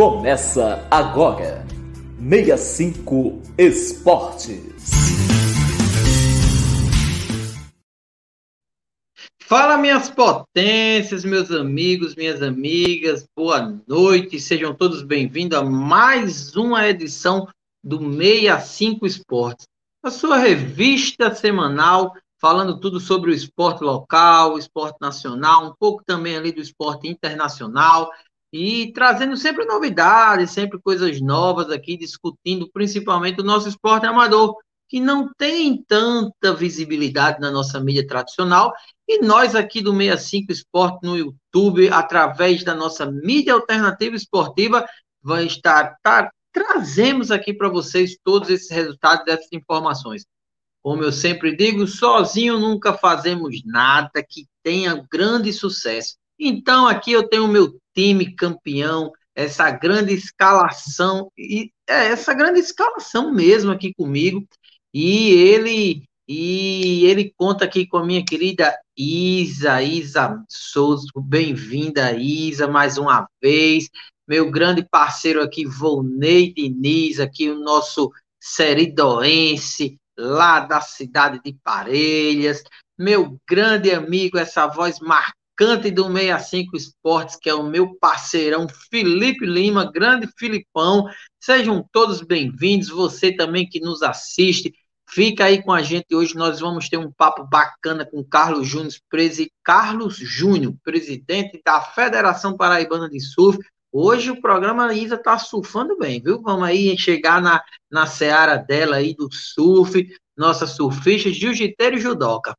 Começa agora. 65 Esportes. Fala, minhas potências, meus amigos, minhas amigas, boa noite, sejam todos bem-vindos a mais uma edição do 65 Esportes, a sua revista semanal falando tudo sobre o esporte local, o esporte nacional, um pouco também ali do esporte internacional e trazendo sempre novidades, sempre coisas novas aqui, discutindo principalmente o nosso esporte amador, que não tem tanta visibilidade na nossa mídia tradicional, e nós aqui do 65 Esporte no YouTube, através da nossa mídia alternativa esportiva, vai estar tá, trazemos aqui para vocês todos esses resultados dessas informações. Como eu sempre digo, sozinho nunca fazemos nada que tenha grande sucesso. Então aqui eu tenho o meu time campeão, essa grande escalação e é, essa grande escalação mesmo aqui comigo. E ele e ele conta aqui com a minha querida Isa, Isa Souza, bem-vinda Isa mais uma vez. Meu grande parceiro aqui, Volney Diniz, aqui o nosso seridoense, lá da cidade de Parelhas. Meu grande amigo, essa voz marcante Cante do 65 Esportes, que é o meu parceirão Felipe Lima, grande Filipão. Sejam todos bem-vindos, você também que nos assiste. Fica aí com a gente hoje, nós vamos ter um papo bacana com Carlos Júnior, presi... Carlos Júnior, presidente da Federação Paraibana de Surf. Hoje o programa Isa tá surfando bem, viu? Vamos aí chegar na, na seara dela aí do surf, nossa surfista, jiu-jiteiro e judoca.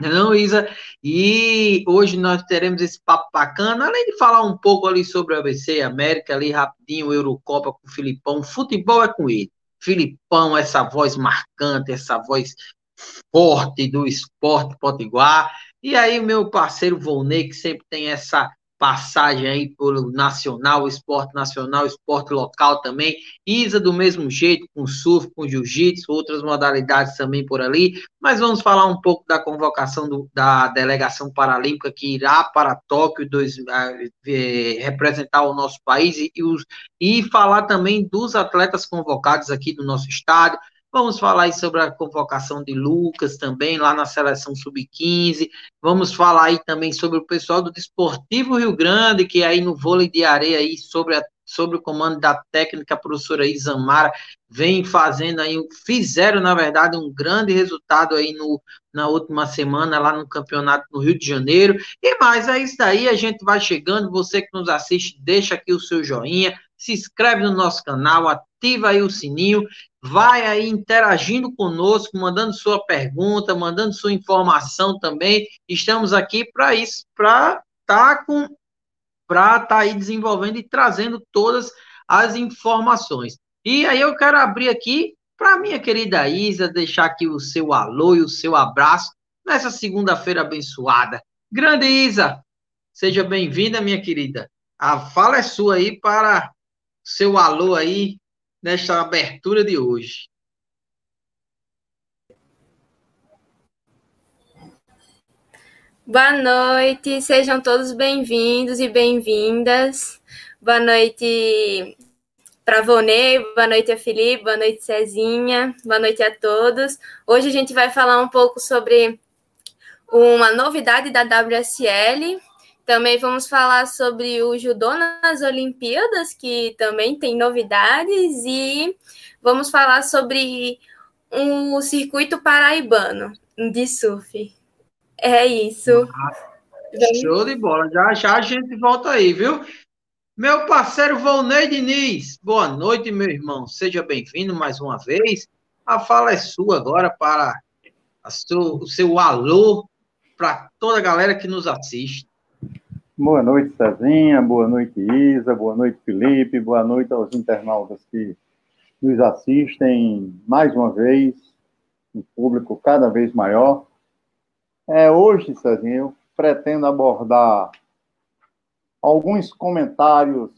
Não, Isa? E hoje nós teremos esse papo bacana, além de falar um pouco ali sobre o ABC América, ali rapidinho, Eurocopa com o Filipão. Futebol é com ele. Filipão, essa voz marcante, essa voz forte do esporte potiguar. E aí, meu parceiro Volney, que sempre tem essa passagem aí pelo nacional, esporte nacional, esporte local também. Isa do mesmo jeito, com surf, com jiu-jitsu, outras modalidades também por ali. Mas vamos falar um pouco da convocação do, da delegação paralímpica que irá para Tóquio dois, é, representar o nosso país e, e, os, e falar também dos atletas convocados aqui do nosso estado. Vamos falar sobre a convocação de Lucas também, lá na seleção sub-15. Vamos falar aí também sobre o pessoal do Desportivo Rio Grande, que aí no vôlei de areia aí sobre, a, sobre o comando da técnica a professora Isamara, vem fazendo aí, fizeram, na verdade, um grande resultado aí no, na última semana lá no campeonato no Rio de Janeiro. E mais, é isso daí, a gente vai chegando. Você que nos assiste, deixa aqui o seu joinha, se inscreve no nosso canal, ativa aí o sininho, vai aí interagindo conosco, mandando sua pergunta, mandando sua informação também. Estamos aqui para isso, para estar tá com para estar tá aí desenvolvendo e trazendo todas as informações. E aí eu quero abrir aqui para minha querida Isa, deixar aqui o seu alô e o seu abraço nessa segunda-feira abençoada. Grande Isa, seja bem-vinda, minha querida. A fala é sua aí para seu alô aí nesta abertura de hoje. Boa noite, sejam todos bem-vindos e bem-vindas. Boa noite para Vonei, boa noite a Felipe, boa noite Cezinha, boa noite a todos. Hoje a gente vai falar um pouco sobre uma novidade da WSL, também vamos falar sobre o judô nas Olimpíadas, que também tem novidades, e vamos falar sobre um circuito paraibano de surf. É isso. show de bola. Já já a gente volta aí, viu? Meu parceiro Volney Diniz, boa noite, meu irmão. Seja bem-vindo mais uma vez. A fala é sua agora para o seu alô para toda a galera que nos assiste. Boa noite, Cezinha. Boa noite, Isa. Boa noite, Felipe. Boa noite aos internautas que nos assistem mais uma vez, um público cada vez maior. É, hoje, Cezinha, eu pretendo abordar alguns comentários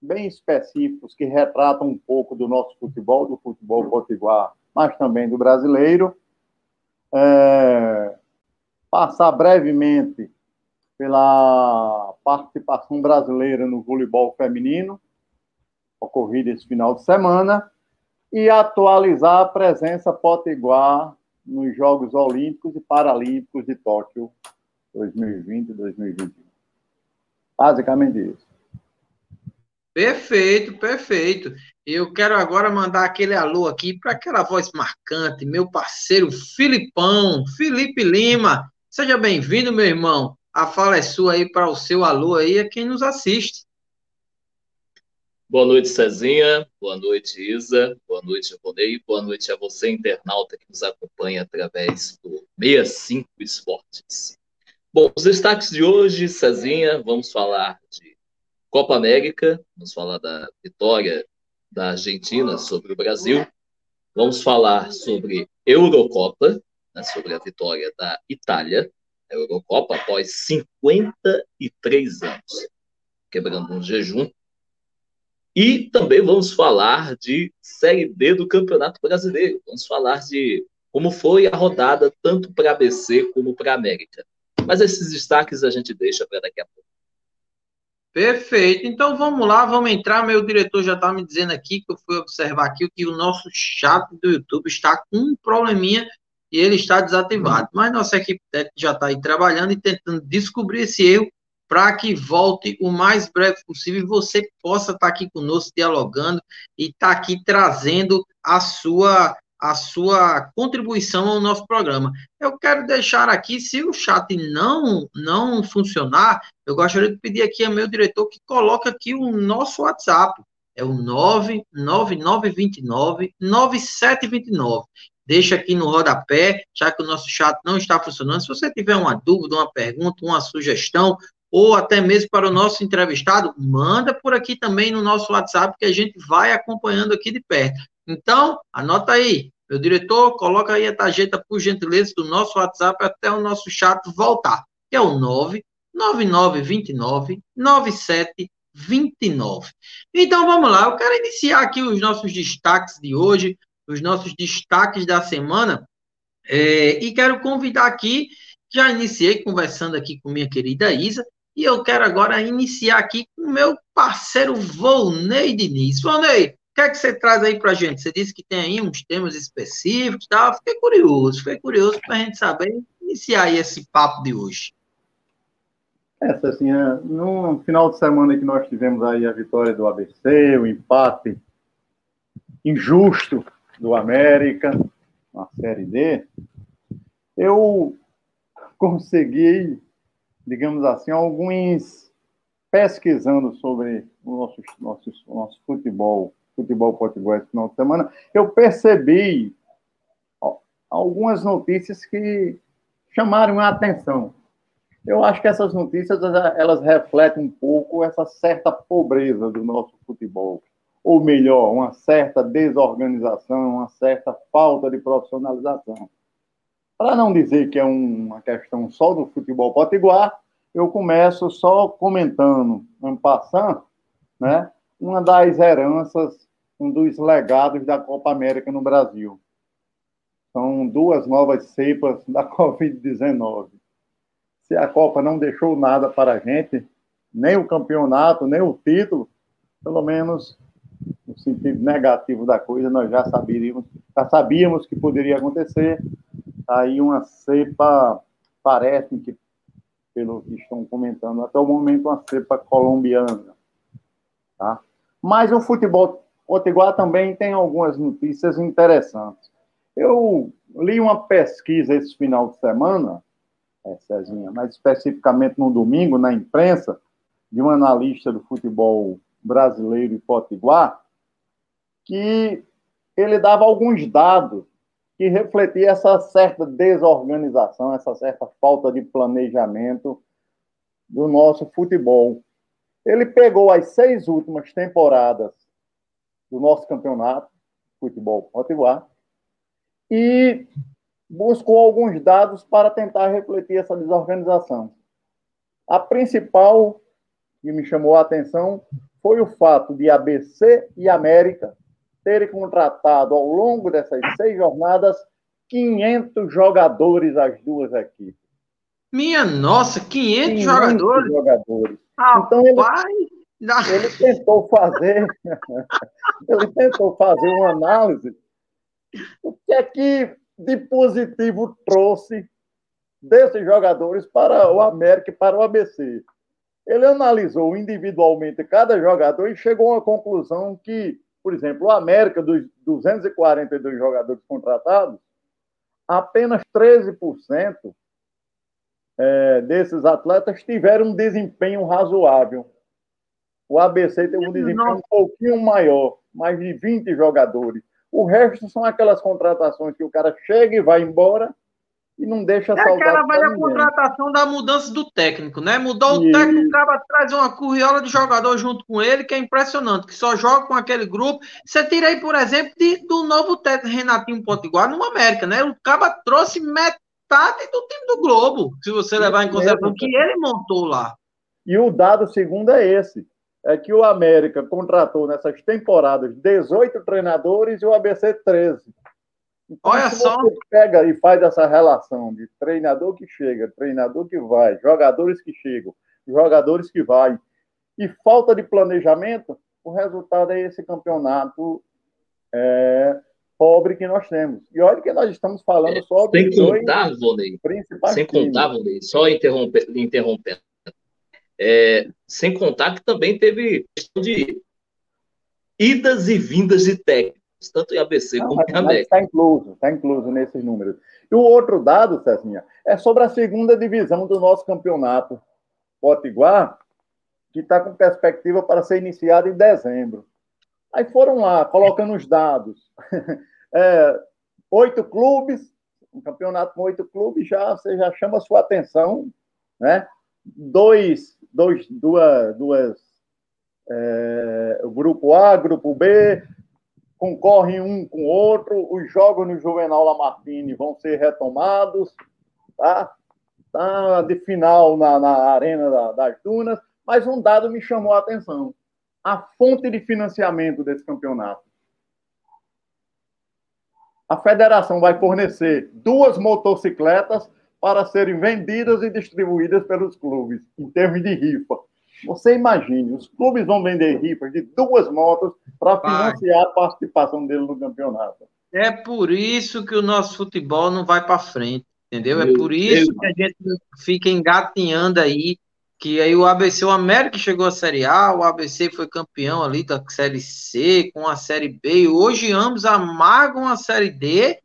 bem específicos que retratam um pouco do nosso futebol, do futebol potiguar, mas também do brasileiro. É, passar brevemente pela participação brasileira no voleibol feminino ocorrido esse final de semana e atualizar a presença potiguar nos Jogos Olímpicos e Paralímpicos de Tóquio 2020 e 2021. Basicamente isso. Perfeito, perfeito. Eu quero agora mandar aquele alô aqui para aquela voz marcante, meu parceiro Filipão, Felipe Lima. Seja bem-vindo, meu irmão. A fala é sua aí para o seu alô aí, a quem nos assiste. Boa noite, Cezinha. Boa noite, Isa. Boa noite, Ronei. Boa noite a você, internauta, que nos acompanha através do 65 Esportes. Bom, os destaques de hoje, Cezinha, vamos falar de Copa América, vamos falar da vitória da Argentina sobre o Brasil, vamos falar sobre Eurocopa, né, sobre a vitória da Itália, Eurocopa após 53 anos, quebrando um jejum e também vamos falar de Série D do Campeonato Brasileiro. Vamos falar de como foi a rodada tanto para a ABC como para a América. Mas esses destaques a gente deixa para daqui a pouco. Perfeito. Então vamos lá, vamos entrar. Meu diretor já está me dizendo aqui que eu fui observar aqui que o nosso chat do YouTube está com um probleminha e ele está desativado. Mas nossa equipe já está aí trabalhando e tentando descobrir esse erro para que volte o mais breve possível e você possa estar aqui conosco dialogando e estar aqui trazendo a sua a sua contribuição ao nosso programa. Eu quero deixar aqui, se o chat não não funcionar, eu gostaria de pedir aqui ao meu diretor que coloque aqui o nosso WhatsApp. É o 99929 9729 deixa aqui no rodapé, já que o nosso chat não está funcionando. Se você tiver uma dúvida, uma pergunta, uma sugestão, ou até mesmo para o nosso entrevistado, manda por aqui também no nosso WhatsApp que a gente vai acompanhando aqui de perto. Então, anota aí, meu diretor, coloca aí a tarjeta, por gentileza, do nosso WhatsApp até o nosso chat voltar, que é o 99929 9729. Então, vamos lá, eu quero iniciar aqui os nossos destaques de hoje, os nossos destaques da semana, é, e quero convidar aqui, já iniciei conversando aqui com minha querida Isa, e eu quero agora iniciar aqui com meu parceiro Volney Diniz. Volney, o que é que você traz aí para gente? Você disse que tem aí uns temas específicos, tá? Fiquei curioso, fiquei curioso para a gente saber iniciar aí esse papo de hoje. Essa, assim, é, no final de semana que nós tivemos aí a vitória do ABC, o empate injusto do América na Série D, eu consegui digamos assim, alguns pesquisando sobre o nosso, nosso, nosso futebol, futebol português no final de semana, eu percebi algumas notícias que chamaram a atenção. Eu acho que essas notícias elas refletem um pouco essa certa pobreza do nosso futebol, ou melhor, uma certa desorganização, uma certa falta de profissionalização. Para não dizer que é uma questão só do futebol potiguar, eu começo só comentando, um passando, né, uma das heranças, um dos legados da Copa América no Brasil. São duas novas cepas da Covid-19. Se a Copa não deixou nada para a gente, nem o campeonato, nem o título, pelo menos no sentido negativo da coisa, nós já sabíamos, já sabíamos que poderia acontecer, aí uma cepa, parece que, pelo que estão comentando, até o momento uma cepa colombiana. Tá? Mas o futebol potiguar também tem algumas notícias interessantes. Eu li uma pesquisa esse final de semana, é, Cezinha, mais especificamente no domingo, na imprensa, de um analista do futebol brasileiro e potiguar, que ele dava alguns dados que refletia essa certa desorganização, essa certa falta de planejamento do nosso futebol. Ele pegou as seis últimas temporadas do nosso campeonato, futebol potiguar, e buscou alguns dados para tentar refletir essa desorganização. A principal que me chamou a atenção foi o fato de ABC e América terem contratado ao longo dessas seis jornadas 500 jogadores as duas equipes. Minha nossa, 500, 500 jogadores? jogadores. Então, eles, Ele tentou fazer, ele tentou fazer uma análise o que é que de positivo trouxe desses jogadores para o América e para o ABC. Ele analisou individualmente cada jogador e chegou a uma conclusão que, por exemplo, o América, dos 242 jogadores contratados, apenas 13% é, desses atletas tiveram um desempenho razoável. O ABC teve um desempenho um pouquinho maior, mais de 20 jogadores. O resto são aquelas contratações que o cara chega e vai embora e não deixa é aquela velha contratação da mudança do técnico, né? Mudou o técnico, o cara traz uma curriola de jogador junto com ele, que é impressionante, que só joga com aquele grupo. Você tira aí, por exemplo, de, do novo técnico Renatinho Potiguar no América, né? O cara trouxe metade do time do Globo, se você levar em consideração que ele montou lá. E o dado segundo é esse é que o América contratou nessas temporadas 18 treinadores e o ABC 13. Então, Olha só. Você pega e faz essa relação de treinador que chega, treinador que vai, jogadores que chegam, jogadores que vai, e falta de planejamento, o resultado é esse campeonato é, pobre que nós temos. E olha que nós estamos falando é, só Sem contar, Volney, sem contar, Volney, só interromper, interrompendo, é, sem contar que também teve questão de idas e vindas de técnicos, tanto em ABC Não, como em América. Está incluso, está incluso nesses números. E o outro dado, Cezinha, é sobre a segunda divisão do nosso campeonato, Potiguar, que está com perspectiva para ser iniciado em dezembro. Aí foram lá, colocando os dados. É, oito clubes, um campeonato com oito clubes, já, você já chama a sua atenção, né? Dois dois, duas, duas é, o grupo A, grupo B, concorrem um com o outro, os jogos no Juvenal Lamartine vão ser retomados, tá? Tá de final na, na Arena da, das Dunas, mas um dado me chamou a atenção. A fonte de financiamento desse campeonato. A federação vai fornecer duas motocicletas para serem vendidas e distribuídas pelos clubes, em termos de rifa. Você imagine, os clubes vão vender rifas de duas motos para financiar a participação dele no campeonato. É por isso que o nosso futebol não vai para frente, entendeu? É Meu é por isso Deus. que a gente fica engatinhando aí, que aí o ABC, o América chegou à Série A, o ABC foi campeão ali da Série C, com a Série B, e hoje ambos amargam a Série D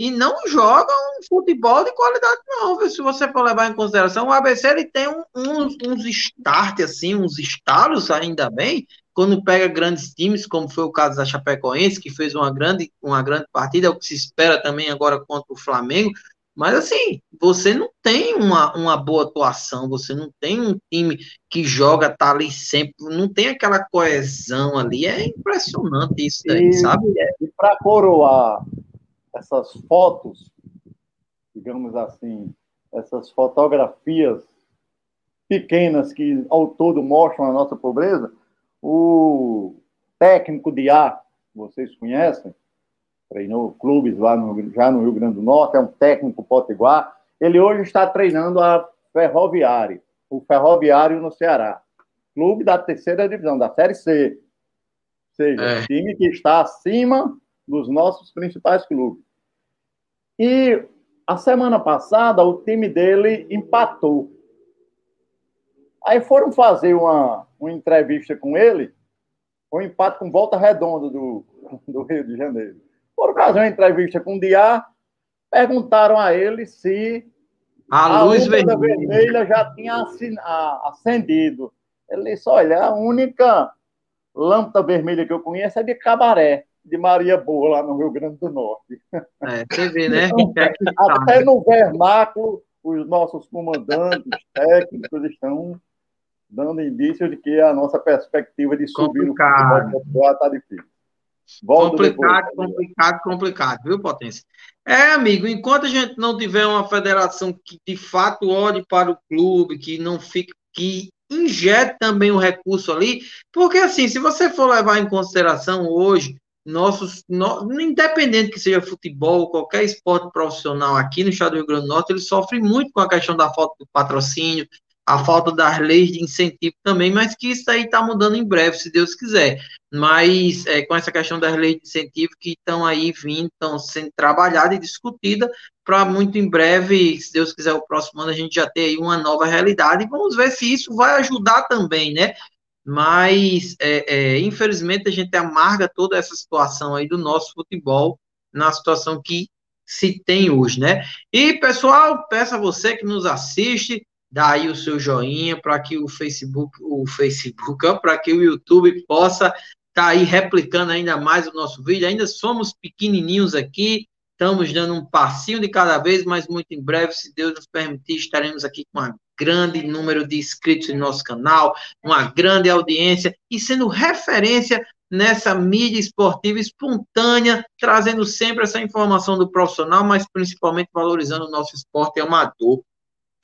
e não jogam um futebol de qualidade, não. Se você for levar em consideração, o ABC ele tem um, uns, uns start, assim, uns estalos, ainda bem, quando pega grandes times, como foi o caso da Chapecoense, que fez uma grande, uma grande partida, é o que se espera também agora contra o Flamengo. Mas assim, você não tem uma, uma boa atuação, você não tem um time que joga, tá ali sempre, não tem aquela coesão ali. É impressionante isso daí, e, sabe? E para coroar essas fotos, digamos assim, essas fotografias pequenas que ao todo mostram a nossa pobreza, o técnico de A, vocês conhecem, treinou clubes lá no, já no Rio Grande do Norte, é um técnico potiguar, ele hoje está treinando a Ferroviário, o Ferroviário no Ceará, clube da terceira divisão, da Série C, ou seja, é. time que está acima dos nossos principais clubes. E a semana passada o time dele empatou. Aí foram fazer uma, uma entrevista com ele, um empate com volta redonda do, do Rio de Janeiro. Foram fazer uma entrevista com o Diá, perguntaram a ele se a, a luz vermelha. vermelha já tinha acendido. Ele disse: olha, a única lâmpada vermelha que eu conheço é de cabaré de Maria Boa, lá no Rio Grande do Norte. É, você vê, né? Então, até no vernáculo, os nossos comandantes técnicos estão dando indício de que a nossa perspectiva de subir complicado. o futebol está difícil. Volto complicado, depois. complicado, complicado, viu, Potência? É, amigo, enquanto a gente não tiver uma federação que de fato olhe para o clube, que não fique, que injete também o recurso ali, porque assim, se você for levar em consideração hoje nossos, no, independente que seja futebol, qualquer esporte profissional aqui no estado do Rio Grande do Norte, ele sofre muito com a questão da falta do patrocínio, a falta das leis de incentivo também, mas que isso aí está mudando em breve, se Deus quiser. Mas é, com essa questão das leis de incentivo que estão aí vindo, estão sendo trabalhadas e discutidas, para muito em breve, se Deus quiser, o próximo ano a gente já ter aí uma nova realidade, e vamos ver se isso vai ajudar também, né? Mas, é, é, infelizmente, a gente amarga toda essa situação aí do nosso futebol na situação que se tem hoje, né? E, pessoal, peço a você que nos assiste, dá aí o seu joinha para que o Facebook, o Facebook, para que o YouTube possa estar tá aí replicando ainda mais o nosso vídeo. Ainda somos pequenininhos aqui, estamos dando um passinho de cada vez, mas muito em breve, se Deus nos permitir, estaremos aqui com uma grande número de inscritos no nosso canal, uma grande audiência e sendo referência nessa mídia esportiva espontânea, trazendo sempre essa informação do profissional, mas principalmente valorizando o nosso esporte amador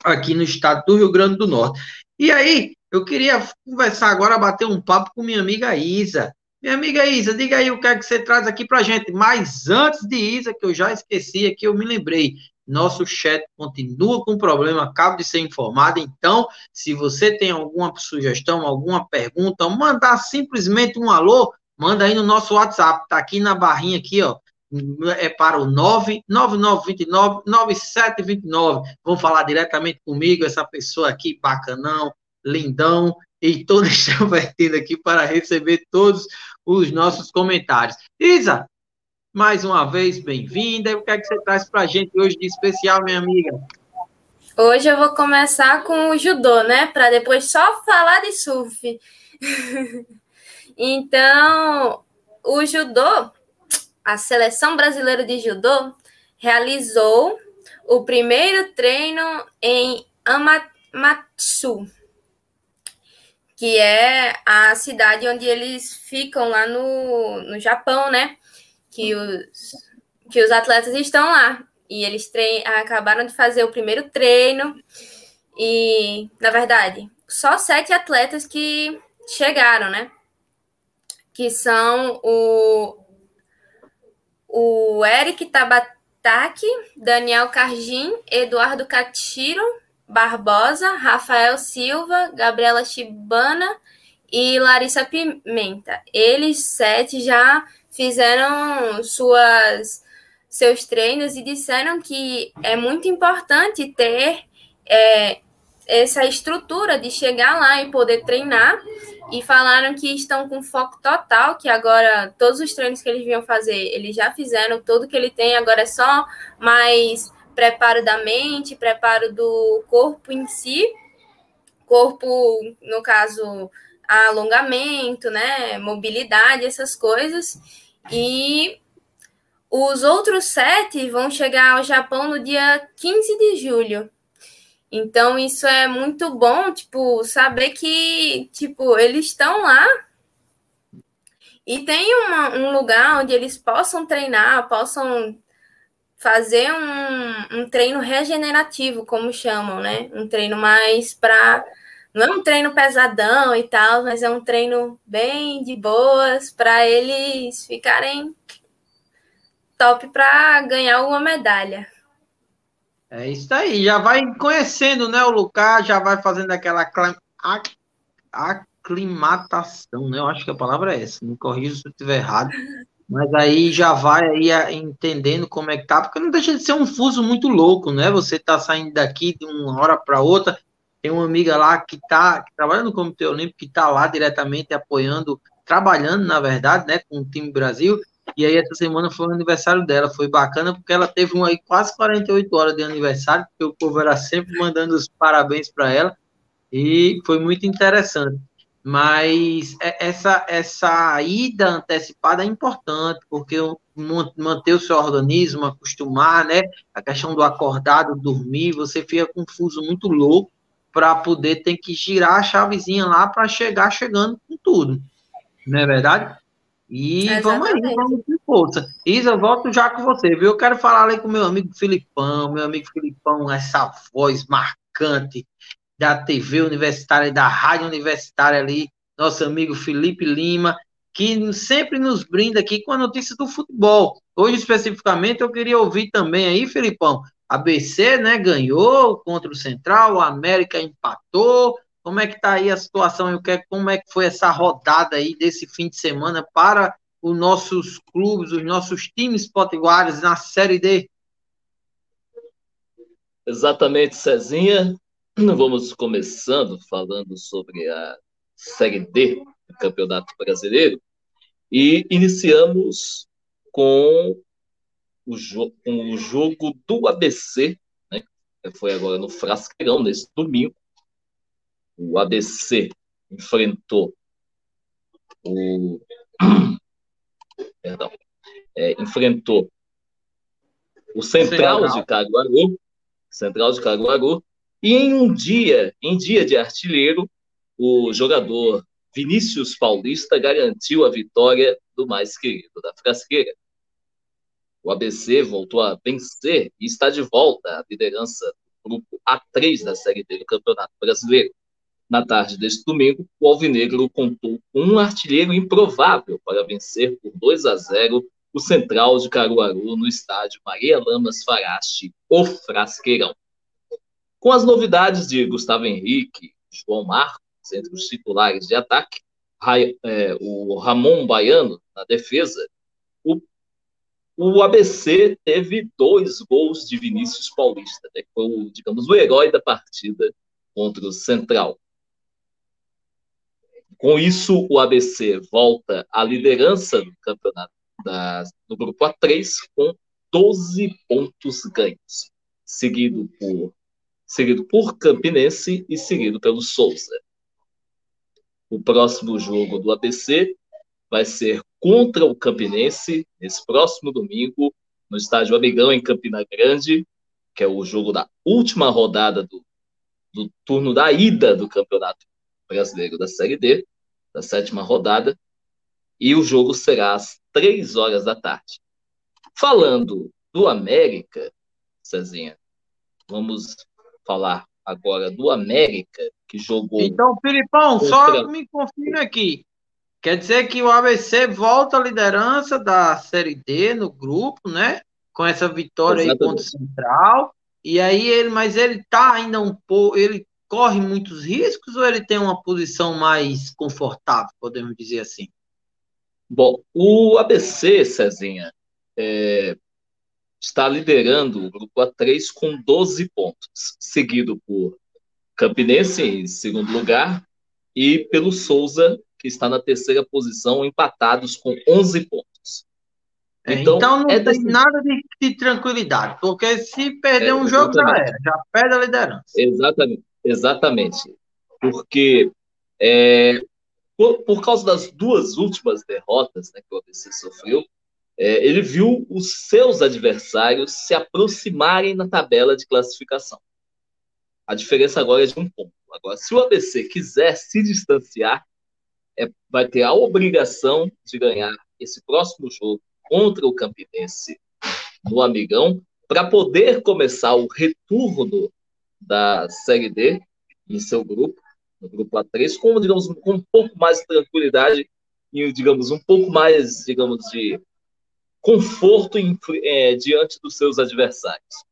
aqui no estado do Rio Grande do Norte. E aí, eu queria conversar agora, bater um papo com minha amiga Isa. Minha amiga Isa, diga aí o que é que você traz aqui para gente. Mas antes de Isa, que eu já esqueci aqui, eu me lembrei. Nosso chat continua com problema, acabo de ser informado. Então, se você tem alguma sugestão, alguma pergunta, mandar simplesmente um alô, manda aí no nosso WhatsApp. Tá aqui na barrinha aqui, ó. É para o 99929 9729. Vão falar diretamente comigo, essa pessoa aqui, bacanão, lindão, e todo extrovertido aqui para receber todos os nossos comentários. Isa, mais uma vez, bem-vinda. O que é que você traz para a gente hoje de especial, minha amiga? Hoje eu vou começar com o judô, né? Para depois só falar de surf. então, o judô, a seleção brasileira de judô, realizou o primeiro treino em Amatsu, que é a cidade onde eles ficam lá no, no Japão, né? Que os, que os atletas estão lá. E eles trein, acabaram de fazer o primeiro treino. E, na verdade, só sete atletas que chegaram, né? Que são o, o Eric Tabataki, Daniel Cargin, Eduardo Catiro Barbosa, Rafael Silva, Gabriela Chibana e Larissa Pimenta. Eles sete já fizeram suas seus treinos e disseram que é muito importante ter é, essa estrutura de chegar lá e poder treinar. E falaram que estão com foco total, que agora todos os treinos que eles vinham fazer, eles já fizeram tudo que ele tem, agora é só mais preparo da mente, preparo do corpo em si, corpo, no caso, alongamento, né, mobilidade, essas coisas. E os outros sete vão chegar ao Japão no dia 15 de julho. Então, isso é muito bom, tipo, saber que, tipo, eles estão lá e tem uma, um lugar onde eles possam treinar, possam fazer um, um treino regenerativo, como chamam, né? Um treino mais para não é um treino pesadão e tal, mas é um treino bem de boas para eles ficarem top para ganhar uma medalha. É isso aí, já vai conhecendo, né, o Lucas, já vai fazendo aquela aclimatação, né? Eu acho que a palavra é essa, me corrija se eu estiver errado. Mas aí já vai aí entendendo como é que tá, porque não deixa de ser um fuso muito louco, né? Você tá saindo daqui de uma hora para outra, tem uma amiga lá que está trabalhando no Comitê Olímpico, que está lá diretamente apoiando, trabalhando, na verdade, né, com o time Brasil. E aí, essa semana foi o aniversário dela. Foi bacana, porque ela teve uma, quase 48 horas de aniversário, porque o povo era sempre mandando os parabéns para ela. E foi muito interessante. Mas é, essa, essa ida antecipada é importante, porque manter o seu organismo, acostumar, né? A questão do acordado, dormir, você fica confuso muito louco para poder ter que girar a chavezinha lá para chegar chegando com tudo. Não é verdade? E vamos aí, vamos com força. Isa, eu volto já com você, viu? Eu quero falar ali com meu amigo Filipão, meu amigo Filipão, essa voz marcante da TV universitária, da rádio universitária ali, nosso amigo Felipe Lima, que sempre nos brinda aqui com a notícia do futebol. Hoje, especificamente, eu queria ouvir também aí, Filipão, ABC, né, ganhou contra o Central, o América empatou. Como é que tá aí a situação e como é que foi essa rodada aí desse fim de semana para os nossos clubes, os nossos times potiguares na Série D? Exatamente, Cezinha. Vamos começando falando sobre a Série D do Campeonato Brasileiro e iniciamos com o, jo com o jogo do ABC, né? foi agora no Frasqueirão, nesse domingo. O ABC enfrentou o. Perdão. É, enfrentou o Central de Caruaru, Central de Caruaru, e em um dia, em dia de artilheiro, o jogador Vinícius Paulista garantiu a vitória do mais querido da Frasqueira. O ABC voltou a vencer e está de volta à liderança do grupo A3 da Série D do Campeonato Brasileiro. Na tarde deste domingo, o Alvinegro contou com um artilheiro improvável para vencer por 2 a 0 o Central de Caruaru no estádio Maria Lamas Farache, o Frasqueirão. Com as novidades de Gustavo Henrique, João Marcos entre os titulares de ataque, é, o Ramon Baiano na defesa, o ABC teve dois gols de Vinícius Paulista, né, que foi, o, digamos, o herói da partida contra o Central. Com isso, o ABC volta à liderança do campeonato da, do grupo A3 com 12 pontos ganhos, seguido por, seguido por Campinense e seguido pelo Souza. O próximo jogo do ABC vai ser contra o Campinense, nesse próximo domingo, no estádio Amigão, em Campina Grande, que é o jogo da última rodada do, do turno da ida do Campeonato Brasileiro da Série D, da sétima rodada, e o jogo será às três horas da tarde. Falando do América, Cezinha, vamos falar agora do América, que jogou. Então, Filipão, contra... só me confirme aqui. Quer dizer que o ABC volta à liderança da Série D no grupo, né? Com essa vitória Exatamente. aí contra o Central. E aí ele, mas ele tá ainda um pouco, ele corre muitos riscos ou ele tem uma posição mais confortável, podemos dizer assim? Bom, o ABC, Cezinha, é, está liderando o grupo A3 com 12 pontos, seguido por Campinense em segundo lugar e pelo Souza que está na terceira posição, empatados com 11 pontos. É, então, então não é tem nada de, de, tranquilidade, porque se perder é, um jogo já era, já perde a liderança. Exatamente, exatamente. Porque é, por, por, causa das duas últimas derrotas né, que o ABC sofreu, é, ele viu os seus adversários se aproximarem na tabela de classificação. A diferença agora é de um ponto. Agora, se o ABC quiser se distanciar, é, vai ter a obrigação de ganhar esse próximo jogo contra o Campinense no Amigão para poder começar o retorno da Série D em seu grupo, no grupo A3, com, digamos, com um pouco mais de tranquilidade e, digamos, um pouco mais, digamos, de conforto em, é, diante dos seus adversários.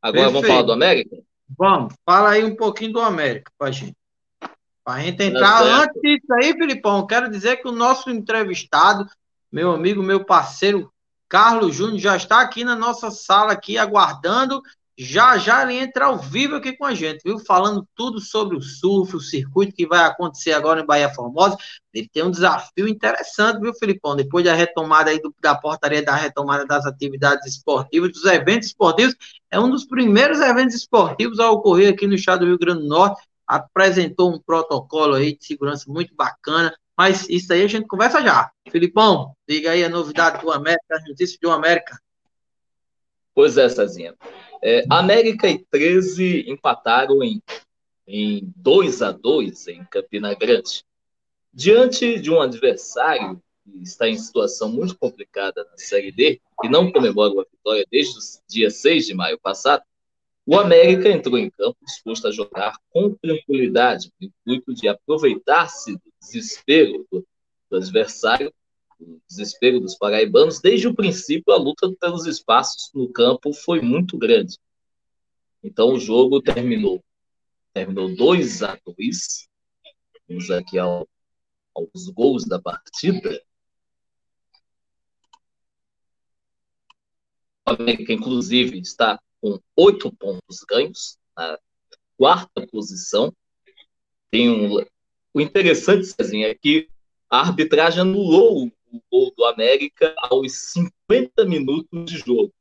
Agora Perfeito. vamos falar do América? Vamos, fala aí um pouquinho do América para gente. Para a gente entrar, tá antes disso aí, Filipão, quero dizer que o nosso entrevistado, meu amigo, meu parceiro, Carlos Júnior, já está aqui na nossa sala, aqui, aguardando. Já já ele entra ao vivo aqui com a gente, viu? Falando tudo sobre o surf, o circuito que vai acontecer agora em Bahia Formosa. Ele tem um desafio interessante, viu, Filipão? Depois da retomada aí do, da portaria da retomada das atividades esportivas, dos eventos esportivos, é um dos primeiros eventos esportivos a ocorrer aqui no estado do Rio Grande do Norte apresentou um protocolo aí de segurança muito bacana, mas isso aí a gente conversa já. Filipão, diga aí a novidade do América, as notícias do América. Pois é, Cezinha. É, América e 13 empataram em, em 2 a 2 em Campina Grande. Diante de um adversário que está em situação muito complicada na Série D, que não comemora uma vitória desde o dia 6 de maio passado, o América entrou em campo disposto a jogar com tranquilidade, no intuito de aproveitar-se do desespero do, do adversário o desespero dos paraibanos, desde o princípio a luta pelos espaços no campo foi muito grande. Então o jogo terminou terminou 2 a 2. Vamos aqui ao, aos gols da partida. O América, inclusive, está com oito pontos ganhos, na quarta posição. Tem um, o interessante, Cezinha, é que a arbitragem anulou o gol do América aos 50 minutos de jogo.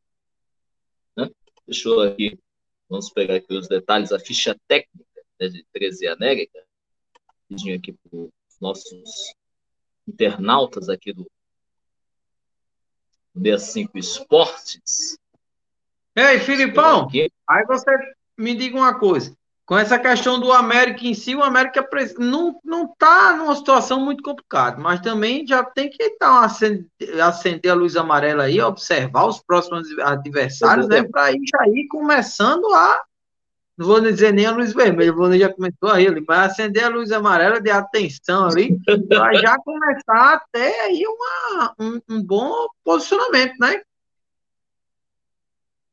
Né? Deixa eu aqui, vamos pegar aqui os detalhes, a ficha técnica né, de 13 América, pedindo aqui para os nossos internautas aqui do 65 Esportes. Ei, Filipão, aí você me diga uma coisa. Com essa questão do América em si, o América não, não tá numa situação muito complicada, mas também já tem que dar acender, a luz amarela aí, observar os próximos adversários, né, para ir já ir começando a, não vou dizer nem a luz vermelha, o Vonei já começou aí, mas acender a luz amarela de atenção ali, para já começar até aí uma, um, um bom posicionamento, né?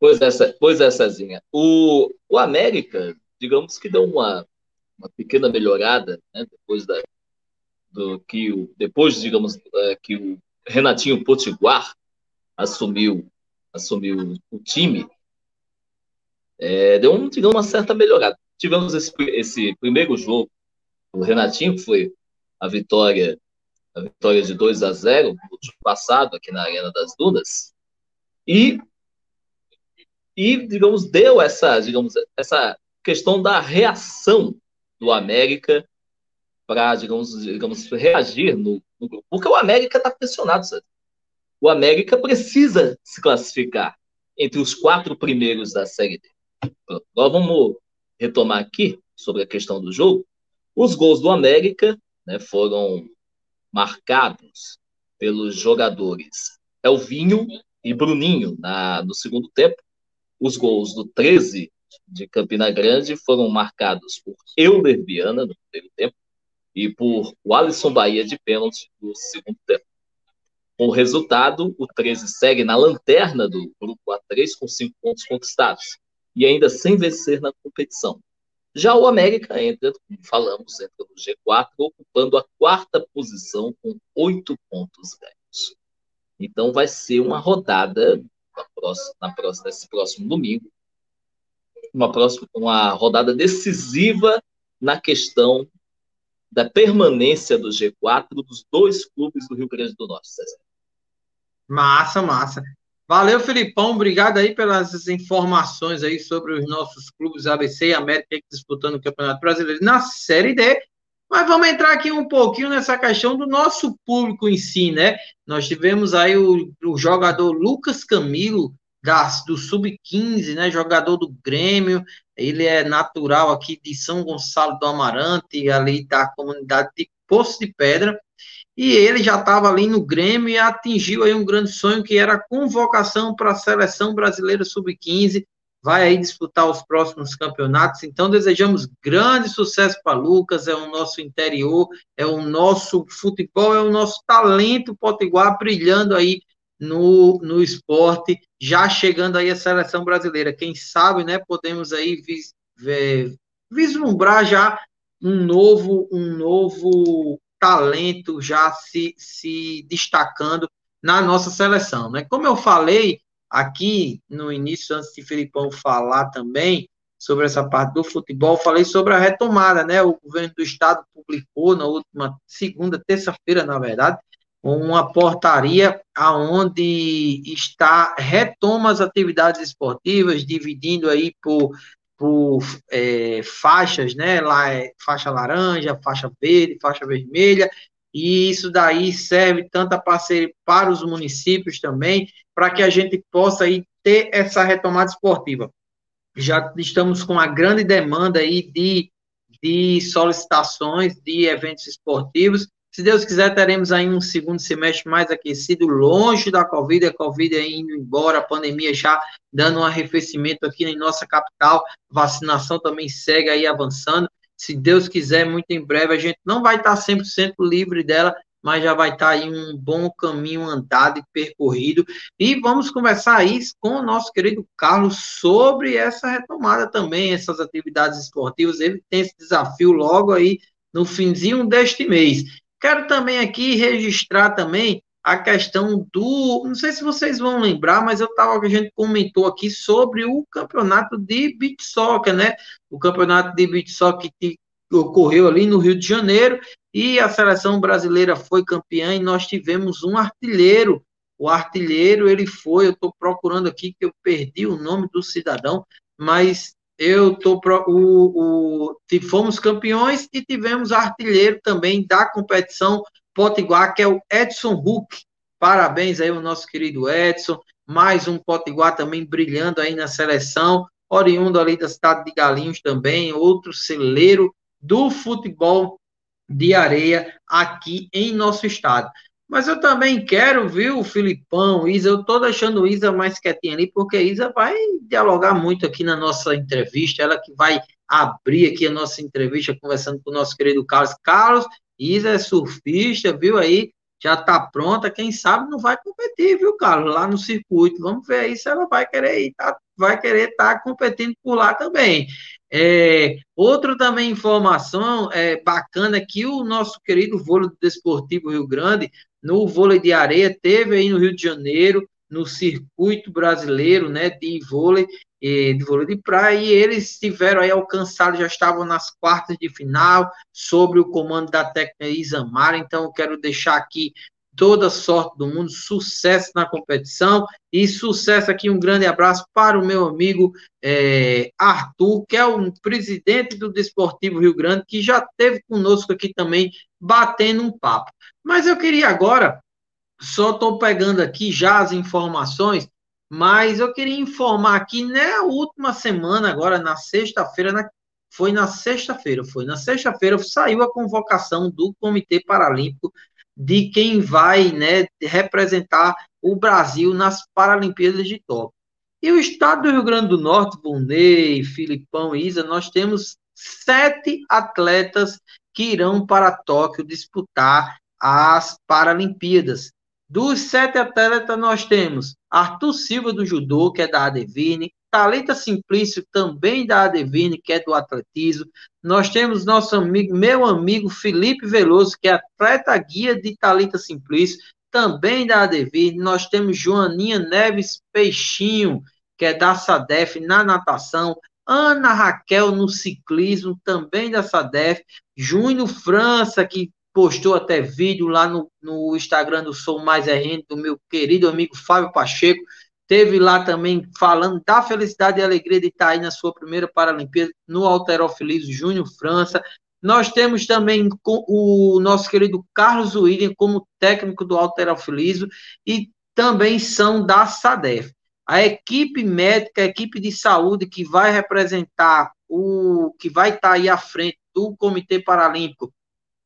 Pois é, pois é, Cezinha. O, o América digamos que deu uma, uma pequena melhorada, né, depois da, do que o, depois, digamos, é, que o Renatinho Potiguar assumiu, assumiu o time, é, deu, um, digamos, uma certa melhorada. Tivemos esse, esse primeiro jogo, o Renatinho, que foi a vitória, a vitória de 2 a 0 no último passado, aqui na Arena das Dunas, e, e digamos, deu essa, digamos, essa questão da reação do América para, digamos, digamos, reagir no, no, grupo. Porque o América está pressionado, sabe? O América precisa se classificar entre os quatro primeiros da Série D. Agora vamos retomar aqui sobre a questão do jogo. Os gols do América né, foram marcados pelos jogadores Elvinho e Bruninho na, no segundo tempo. Os gols do 13 de Campina Grande foram marcados por Euler Viana no primeiro tempo e por Alisson Bahia de pênalti no segundo tempo. Com o resultado, o 13 segue na lanterna do grupo A3 com cinco pontos conquistados e ainda sem vencer na competição. Já o América entra, como falamos, entra no G4, ocupando a quarta posição com oito pontos ganhos. Então vai ser uma rodada na próxima, na próxima, nesse próximo domingo, uma próxima uma rodada decisiva na questão da permanência do G4 dos dois clubes do Rio Grande do Norte, César. Massa, massa. Valeu, Filipão. Obrigado aí pelas informações aí sobre os nossos clubes ABC e América disputando o Campeonato Brasileiro na Série D. Mas vamos entrar aqui um pouquinho nessa questão do nosso público em si, né? Nós tivemos aí o, o jogador Lucas Camilo, das, do Sub-15, né, jogador do Grêmio, ele é natural aqui de São Gonçalo do Amarante, ali da comunidade de Poço de Pedra, e ele já estava ali no Grêmio e atingiu aí um grande sonho que era a convocação para a seleção brasileira Sub-15, vai aí disputar os próximos campeonatos, então desejamos grande sucesso para Lucas, é o nosso interior, é o nosso futebol, é o nosso talento potiguar brilhando aí no, no esporte, já chegando aí a seleção brasileira. Quem sabe, né, podemos aí vis, vislumbrar já um novo, um novo talento já se, se destacando na nossa seleção, né? Como eu falei aqui no início, antes de Filipão falar também sobre essa parte do futebol, falei sobre a retomada, né? O governo do estado publicou na última segunda, terça-feira, na verdade, uma portaria aonde está retoma as atividades esportivas, dividindo aí por, por é, faixas, né? Lá é faixa laranja, faixa verde, faixa vermelha, e isso daí serve tanto a parceria para os municípios também, para que a gente possa aí ter essa retomada esportiva. Já estamos com uma grande demanda aí de, de solicitações de eventos esportivos, se Deus quiser, teremos aí um segundo semestre mais aquecido, longe da Covid, a Covid indo embora, a pandemia já dando um arrefecimento aqui em nossa capital, vacinação também segue aí avançando. Se Deus quiser, muito em breve, a gente não vai estar 100% livre dela, mas já vai estar aí um bom caminho andado e percorrido. E vamos conversar aí com o nosso querido Carlos sobre essa retomada também, essas atividades esportivas. Ele tem esse desafio logo aí no finzinho deste mês. Quero também aqui registrar também a questão do. Não sei se vocês vão lembrar, mas eu estava. A gente comentou aqui sobre o campeonato de beach soccer, né? O campeonato de beach soccer que ocorreu ali no Rio de Janeiro e a seleção brasileira foi campeã e nós tivemos um artilheiro. O artilheiro, ele foi, eu estou procurando aqui que eu perdi o nome do cidadão, mas eu tô pro, o, o, fomos campeões e tivemos artilheiro também da competição Potiguar, que é o Edson Huck. Parabéns aí ao nosso querido Edson. Mais um Potiguar também brilhando aí na seleção, oriundo ali da cidade de Galinhos também, outro celeiro do futebol de areia aqui em nosso estado. Mas eu também quero, viu, Filipão, Isa, eu tô deixando Isa mais quietinha ali, porque Isa vai dialogar muito aqui na nossa entrevista, ela que vai abrir aqui a nossa entrevista conversando com o nosso querido Carlos. Carlos, Isa é surfista, viu aí? Já tá pronta, quem sabe não vai competir, viu, Carlos, lá no circuito. Vamos ver aí se ela vai querer ir, tá, vai querer estar tá competindo por lá também. É, outro também informação é, bacana que o nosso querido vôlei desportivo Rio Grande no vôlei de areia, teve aí no Rio de Janeiro, no circuito brasileiro, né, de vôlei, de vôlei de praia, e eles tiveram aí alcançado, já estavam nas quartas de final, sobre o comando da técnica Isamara, então eu quero deixar aqui toda sorte do mundo, sucesso na competição e sucesso aqui, um grande abraço para o meu amigo é, Arthur, que é o presidente do Desportivo Rio Grande, que já esteve conosco aqui também, batendo um papo. Mas eu queria agora, só estou pegando aqui já as informações, mas eu queria informar aqui, na né, última semana, agora na sexta-feira, na, foi na sexta-feira, foi na sexta-feira, saiu a convocação do Comitê Paralímpico de quem vai né, representar o Brasil nas Paralimpíadas de Tóquio. E o estado do Rio Grande do Norte, Bonney, Filipão e Isa, nós temos sete atletas que irão para Tóquio disputar as Paralimpíadas. Dos sete atletas, nós temos Arthur Silva, do judô, que é da Adevine, Talita Simplício, também da Adevine, que é do atletismo. Nós temos nosso amigo, meu amigo Felipe Veloso, que é atleta guia de Talita Simplício, também da Adevine. Nós temos Joaninha Neves Peixinho, que é da SADEF na natação. Ana Raquel no ciclismo, também da SADEF. Júnior França, que postou até vídeo lá no, no Instagram do Sou Mais RN, do meu querido amigo Fábio Pacheco, Teve lá também falando da felicidade e alegria de estar aí na sua primeira Paralimpíada no Alterofilismo Júnior França. Nós temos também o nosso querido Carlos William como técnico do Alterofilismo e também são da SADEF. A equipe médica, a equipe de saúde que vai representar o que vai estar aí à frente do Comitê Paralímpico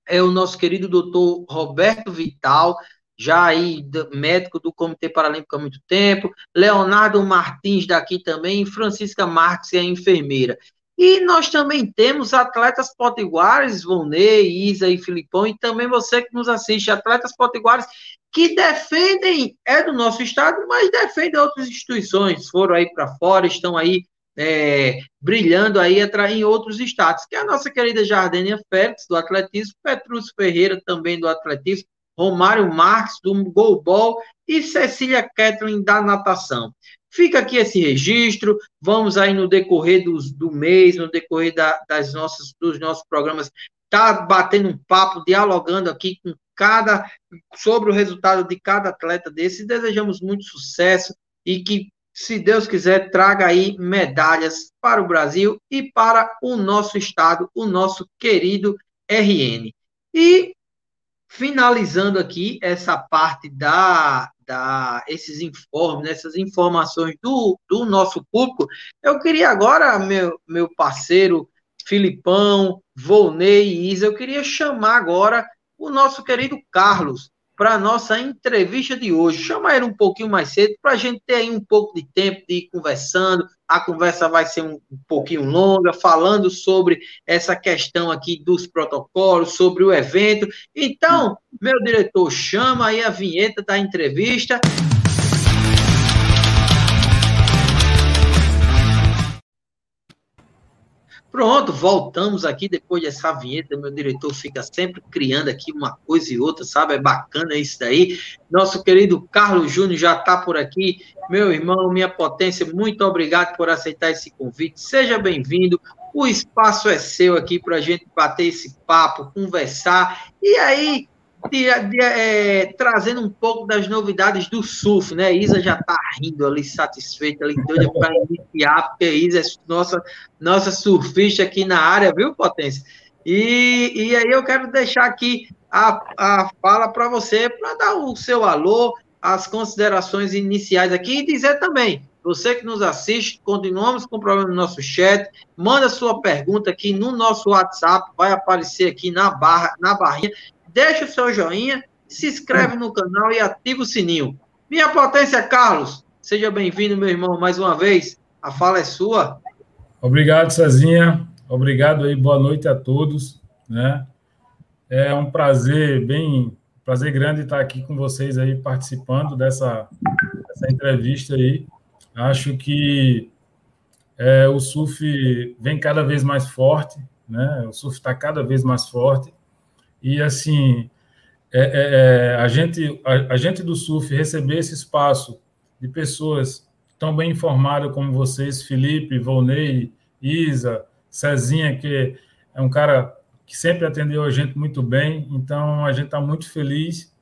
é o nosso querido doutor Roberto Vital, já aí médico do Comitê Paralímpico há muito tempo, Leonardo Martins daqui também, Francisca Marques é enfermeira. E nós também temos atletas potiguares, Vonei, Isa e Filipão, e também você que nos assiste, atletas potiguares que defendem, é do nosso estado, mas defendem outras instituições, foram aí para fora, estão aí é, brilhando aí em outros estados, que é a nossa querida Jardênia Félix, do atletismo, Petrus Ferreira, também do atletismo, Romário Marques, do Golbol, e Cecília Ketlin, da natação. Fica aqui esse registro, vamos aí no decorrer dos, do mês, no decorrer da, das nossas, dos nossos programas, tá batendo um papo, dialogando aqui com cada, sobre o resultado de cada atleta desse, desejamos muito sucesso e que, se Deus quiser, traga aí medalhas para o Brasil e para o nosso estado, o nosso querido RN. E finalizando aqui essa parte da, da esses informes, essas informações do, do nosso público, eu queria agora, meu, meu parceiro Filipão, Volney e Isa, eu queria chamar agora o nosso querido Carlos. Para a nossa entrevista de hoje. Chama ele um pouquinho mais cedo para a gente ter aí um pouco de tempo de ir conversando. A conversa vai ser um, pouquinho longa, falando sobre essa questão aqui dos protocolos, sobre o evento. Então, meu diretor, chama aí a vinheta da entrevista. Pronto, voltamos aqui depois dessa vinheta. Meu diretor fica sempre criando aqui uma coisa e outra, sabe? É bacana isso daí. Nosso querido Carlos Júnior já está por aqui. Meu irmão, minha potência, muito obrigado por aceitar esse convite. Seja bem-vindo. O espaço é seu aqui para a gente bater esse papo, conversar. E aí, de, é, trazendo um pouco das novidades do surf, né? Isa já está rindo ali, satisfeita, ali, doida para iniciar, porque Isa é nossa, nossa surfista aqui na área, viu, Potência? E, e aí eu quero deixar aqui a, a fala para você, para dar o seu alô, as considerações iniciais aqui e dizer também, você que nos assiste, continuamos com o problema no nosso chat, manda sua pergunta aqui no nosso WhatsApp, vai aparecer aqui na barra, na barrinha, deixa o seu joinha, se inscreve no canal e ativa o sininho. Minha potência, Carlos, seja bem-vindo, meu irmão, mais uma vez. A fala é sua. Obrigado, Cezinha. Obrigado aí, boa noite a todos. Né? É um prazer, bem, prazer grande estar aqui com vocês aí, participando dessa, dessa entrevista aí. Acho que é, o surf vem cada vez mais forte, né? O surf está cada vez mais forte. E, assim, é, é, é, a, gente, a, a, gente do surf receber esse espaço de pessoas tão bem informadas como vocês, Felipe, Volney, Isa, Cezinha, que é um cara que sempre atendeu a gente muito bem, então a gente está muito feliz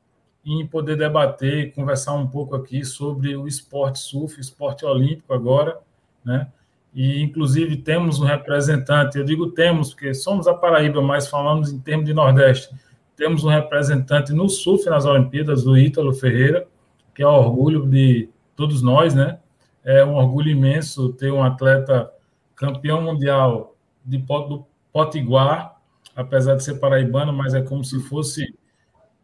em poder debater e conversar um pouco aqui sobre o esporte surf, esporte olímpico agora, né? E inclusive temos um representante, eu digo temos, porque somos a Paraíba, mas falamos em termos de Nordeste, temos um representante no surf nas Olimpíadas, o Ítalo Ferreira, que é orgulho de todos nós, né? É um orgulho imenso ter um atleta campeão mundial de, do Potiguar, apesar de ser paraibano, mas é como se fosse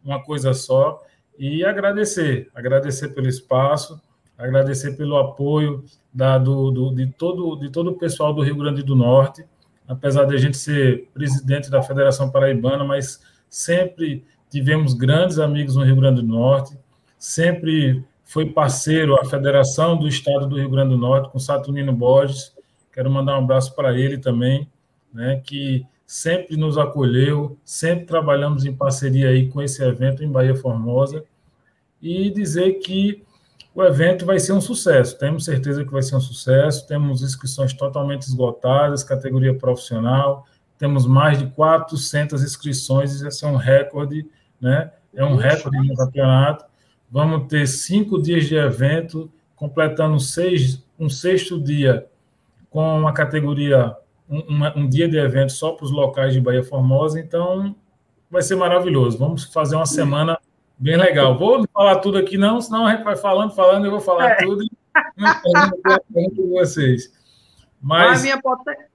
uma coisa só. E agradecer, agradecer pelo espaço, agradecer pelo apoio da, do, do, de, todo, de todo o pessoal do Rio Grande do Norte, apesar de a gente ser presidente da Federação Paraibana, mas sempre tivemos grandes amigos no Rio Grande do Norte, sempre foi parceiro a Federação do Estado do Rio Grande do Norte, com Saturnino Borges, quero mandar um abraço para ele também, né, que sempre nos acolheu, sempre trabalhamos em parceria aí com esse evento em Bahia Formosa, e dizer que o evento vai ser um sucesso, temos certeza que vai ser um sucesso, temos inscrições totalmente esgotadas, categoria profissional, temos mais de 400 inscrições, isso ser um recorde, né? É um recorde no campeonato. Vamos ter cinco dias de evento, completando seis, um sexto dia com uma categoria, um, um dia de evento só para os locais de Bahia Formosa, então vai ser maravilhoso. Vamos fazer uma semana Bem legal. Vou falar tudo aqui, não, senão a gente vai falando, falando, eu vou falar é. tudo e com vocês. Mas, Mas minha potência.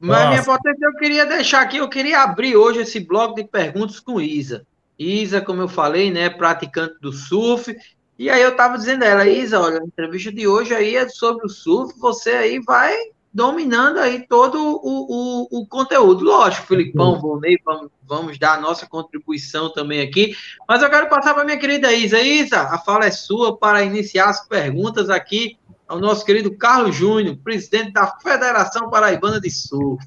Mas minha potência, eu queria deixar aqui, eu queria abrir hoje esse bloco de perguntas com Isa. Isa, como eu falei, né, praticante do surf. E aí eu estava dizendo a ela, Isa, olha, a entrevista de hoje aí é sobre o surf, você aí vai dominando aí todo o, o, o conteúdo. Lógico, Filipão, uhum. Volney, vamos, vamos dar a nossa contribuição também aqui. Mas eu quero passar para minha querida Isa. Isa, a fala é sua para iniciar as perguntas aqui ao nosso querido Carlos Júnior, presidente da Federação Paraibana de Surf.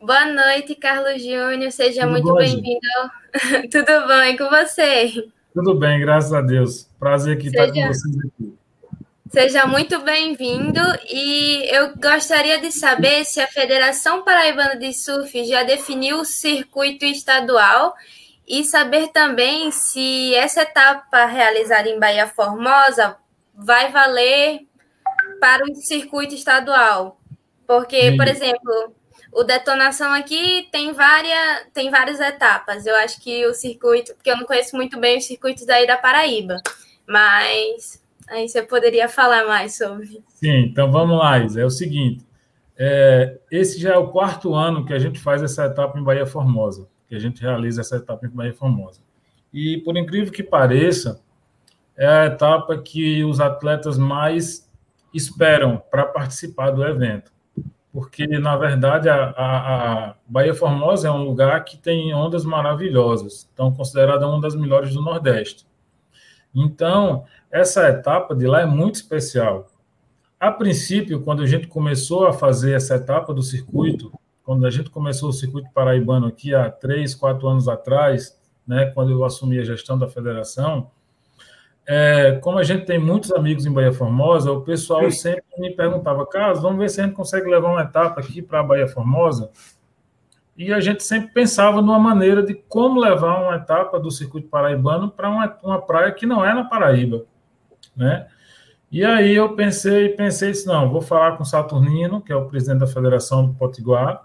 Boa noite, Carlos Júnior. Seja Tudo muito bem-vindo. Tudo bom? E com você? Tudo bem, graças a Deus. Prazer aqui Seja... estar com vocês aqui. Seja muito bem-vindo e eu gostaria de saber se a Federação Paraibana de Surf já definiu o circuito estadual e saber também se essa etapa realizada em Bahia Formosa vai valer para o circuito estadual. Porque, Sim. por exemplo, o detonação aqui tem várias, tem várias etapas. Eu acho que o circuito, porque eu não conheço muito bem os circuitos daí da Paraíba, mas Aí você poderia falar mais sobre. Sim, então vamos lá, Isa. É o seguinte: é, esse já é o quarto ano que a gente faz essa etapa em Bahia Formosa, que a gente realiza essa etapa em Bahia Formosa. E, por incrível que pareça, é a etapa que os atletas mais esperam para participar do evento. Porque, na verdade, a, a, a, Bahia Formosa é um lugar que tem ondas maravilhosas, então considerada uma das melhores do Nordeste. Então, essa etapa de lá é muito especial. A princípio, quando a gente começou a fazer essa etapa do circuito, quando a gente começou o circuito paraibano aqui há três, quatro anos atrás, né, quando eu assumi a gestão da federação, é, como a gente tem muitos amigos em Bahia Formosa, o pessoal sempre me perguntava, Carlos, vamos ver se a gente consegue levar uma etapa aqui para a Bahia Formosa. E a gente sempre pensava numa maneira de como levar uma etapa do circuito paraibano para uma, uma praia que não é na Paraíba, né? E aí eu pensei, pensei disse, não, vou falar com o Saturnino, que é o presidente da Federação do Potiguar,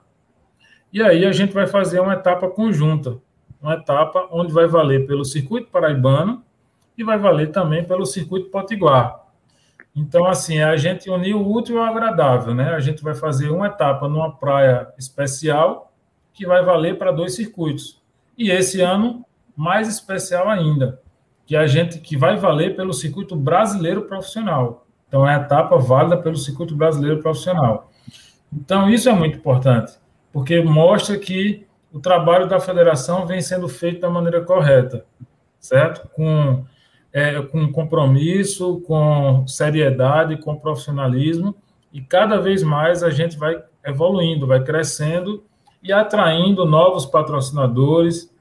e aí a gente vai fazer uma etapa conjunta, uma etapa onde vai valer pelo circuito paraibano e vai valer também pelo circuito potiguar. Então, assim, a gente uniu o útil ao agradável, né? A gente vai fazer uma etapa numa praia especial que vai valer para dois circuitos. E esse ano, mais especial ainda, que a gente que vai valer pelo circuito brasileiro profissional. Então, é a etapa válida pelo circuito brasileiro profissional. Então, isso é muito importante, porque mostra que o trabalho da federação vem sendo feito da maneira correta, certo? Com, é, com compromisso, com seriedade, com profissionalismo, e cada vez mais a gente vai evoluindo, vai crescendo e atraindo novos patrocinadores,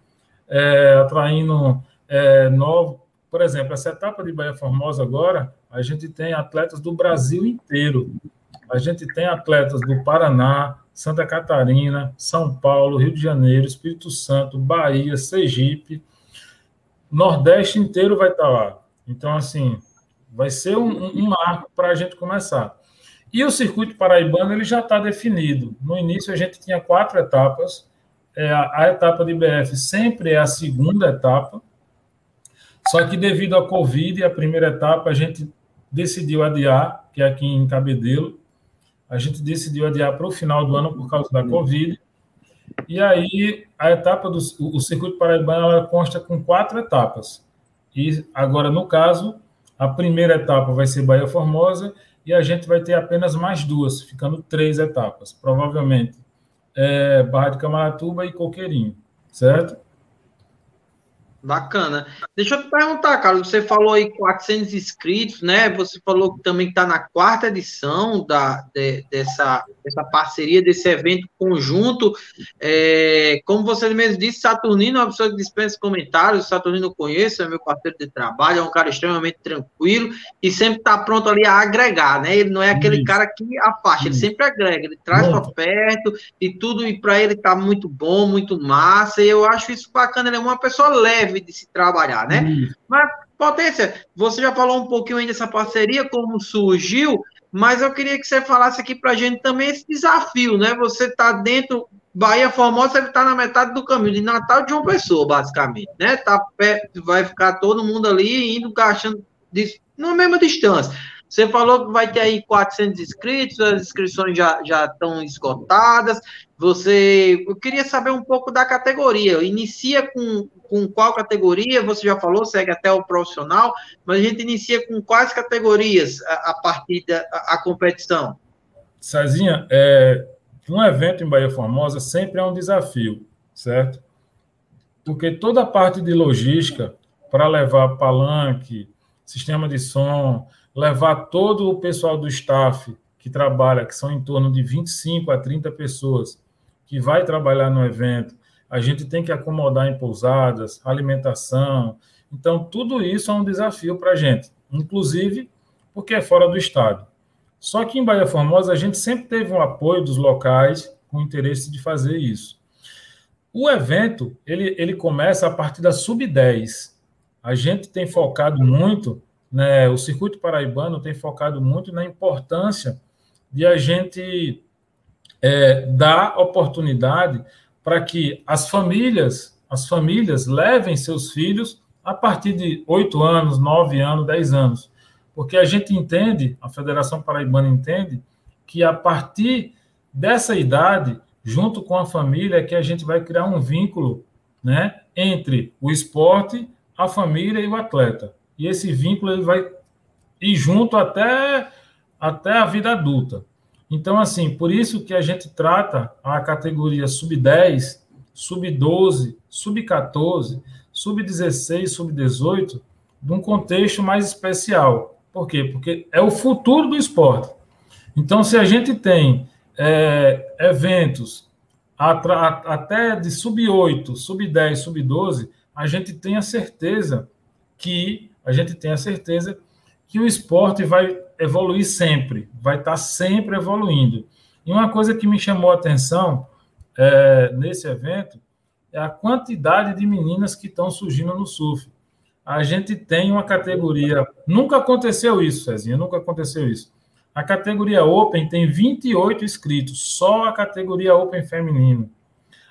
é, atraindo é, novos. Por exemplo, essa etapa de Bahia Formosa agora, a gente tem atletas do Brasil inteiro. A gente tem atletas do Paraná, Santa Catarina, São Paulo, Rio de Janeiro, Espírito Santo, Bahia, Sergipe. Nordeste inteiro vai estar lá. Então, assim, vai ser um, um marco para a gente começar. E o circuito paraibano ele já está definido. No início a gente tinha quatro etapas. É, a, a, etapa de BF sempre é a segunda etapa. Só que devido à Covid, a primeira etapa a gente decidiu adiar, que é aqui em Cabedelo a gente decidiu adiar para o final do ano por causa da Covid. E aí, a etapa do o circuito paraibano ela consta com quatro etapas. E agora, no caso, a primeira etapa vai ser Bahia Formosa e a gente vai ter apenas mais duas, ficando três etapas. Provavelmente é, Barra de Camaratuba e Coqueirinho, certo? Bacana. Deixa eu te perguntar, Carlos, você falou aí 400 inscritos, né? Você falou que também está na quarta edição da, de, dessa, dessa parceria, desse evento conjunto. É, como você mesmo disse, Saturnino é uma pessoa que dispensa comentários, Saturnino conheço, é meu parceiro de trabalho, é um cara extremamente tranquilo e sempre está pronto ali a agregar, né? Ele não é aquele cara que afasta, ele sempre agrega, ele traz para perto e tudo, e para ele está muito bom, muito massa, e eu acho isso bacana, ele é uma pessoa leve, de se trabalhar, né? Hum. Mas, Potência, você já falou um pouquinho aí dessa parceria, como surgiu, mas eu queria que você falasse aqui para a gente também esse desafio, né? Você está dentro, Bahia Formosa, está na metade do caminho, de Natal de uma pessoa, basicamente, né? Tá perto, vai ficar todo mundo ali indo, gastando na mesma distância. Você falou que vai ter aí 400 inscritos, as inscrições já, já estão esgotadas. Você, eu queria saber um pouco da categoria. Inicia com, com qual categoria? Você já falou, segue até o profissional, mas a gente inicia com quais categorias a, a partir da a, a competição? Cezinha, é, um evento em Bahia Formosa sempre é um desafio, certo? Porque toda a parte de logística para levar palanque, sistema de som, levar todo o pessoal do staff que trabalha, que são em torno de 25 a 30 pessoas, que vai trabalhar no evento, a gente tem que acomodar em pousadas, alimentação. Então, tudo isso é um desafio para a gente, inclusive porque é fora do estado. Só que em Bahia Formosa, a gente sempre teve um apoio dos locais com interesse de fazer isso. O evento, ele, ele começa a partir da sub-10. A gente tem focado muito né, o circuito paraibano tem focado muito na importância de a gente é, dar oportunidade para que as famílias, as famílias levem seus filhos a partir de oito anos, nove anos, dez anos, porque a gente entende, a Federação Paraibana entende que a partir dessa idade, junto com a família, é que a gente vai criar um vínculo, né, entre o esporte a família e o atleta. E esse vínculo ele vai ir junto até, até a vida adulta. Então, assim, por isso que a gente trata a categoria sub-10, sub-12, sub-14, sub-16, sub-18 de um contexto mais especial. Por quê? Porque é o futuro do esporte. Então, se a gente tem é, eventos até de sub-8, sub-10, sub-12, a gente tem a certeza que a gente tem a certeza que o esporte vai evoluir sempre, vai estar sempre evoluindo. E uma coisa que me chamou a atenção é, nesse evento é a quantidade de meninas que estão surgindo no surf. A gente tem uma categoria. Nunca aconteceu isso, Cezinha, nunca aconteceu isso. A categoria Open tem 28 inscritos, só a categoria Open feminino.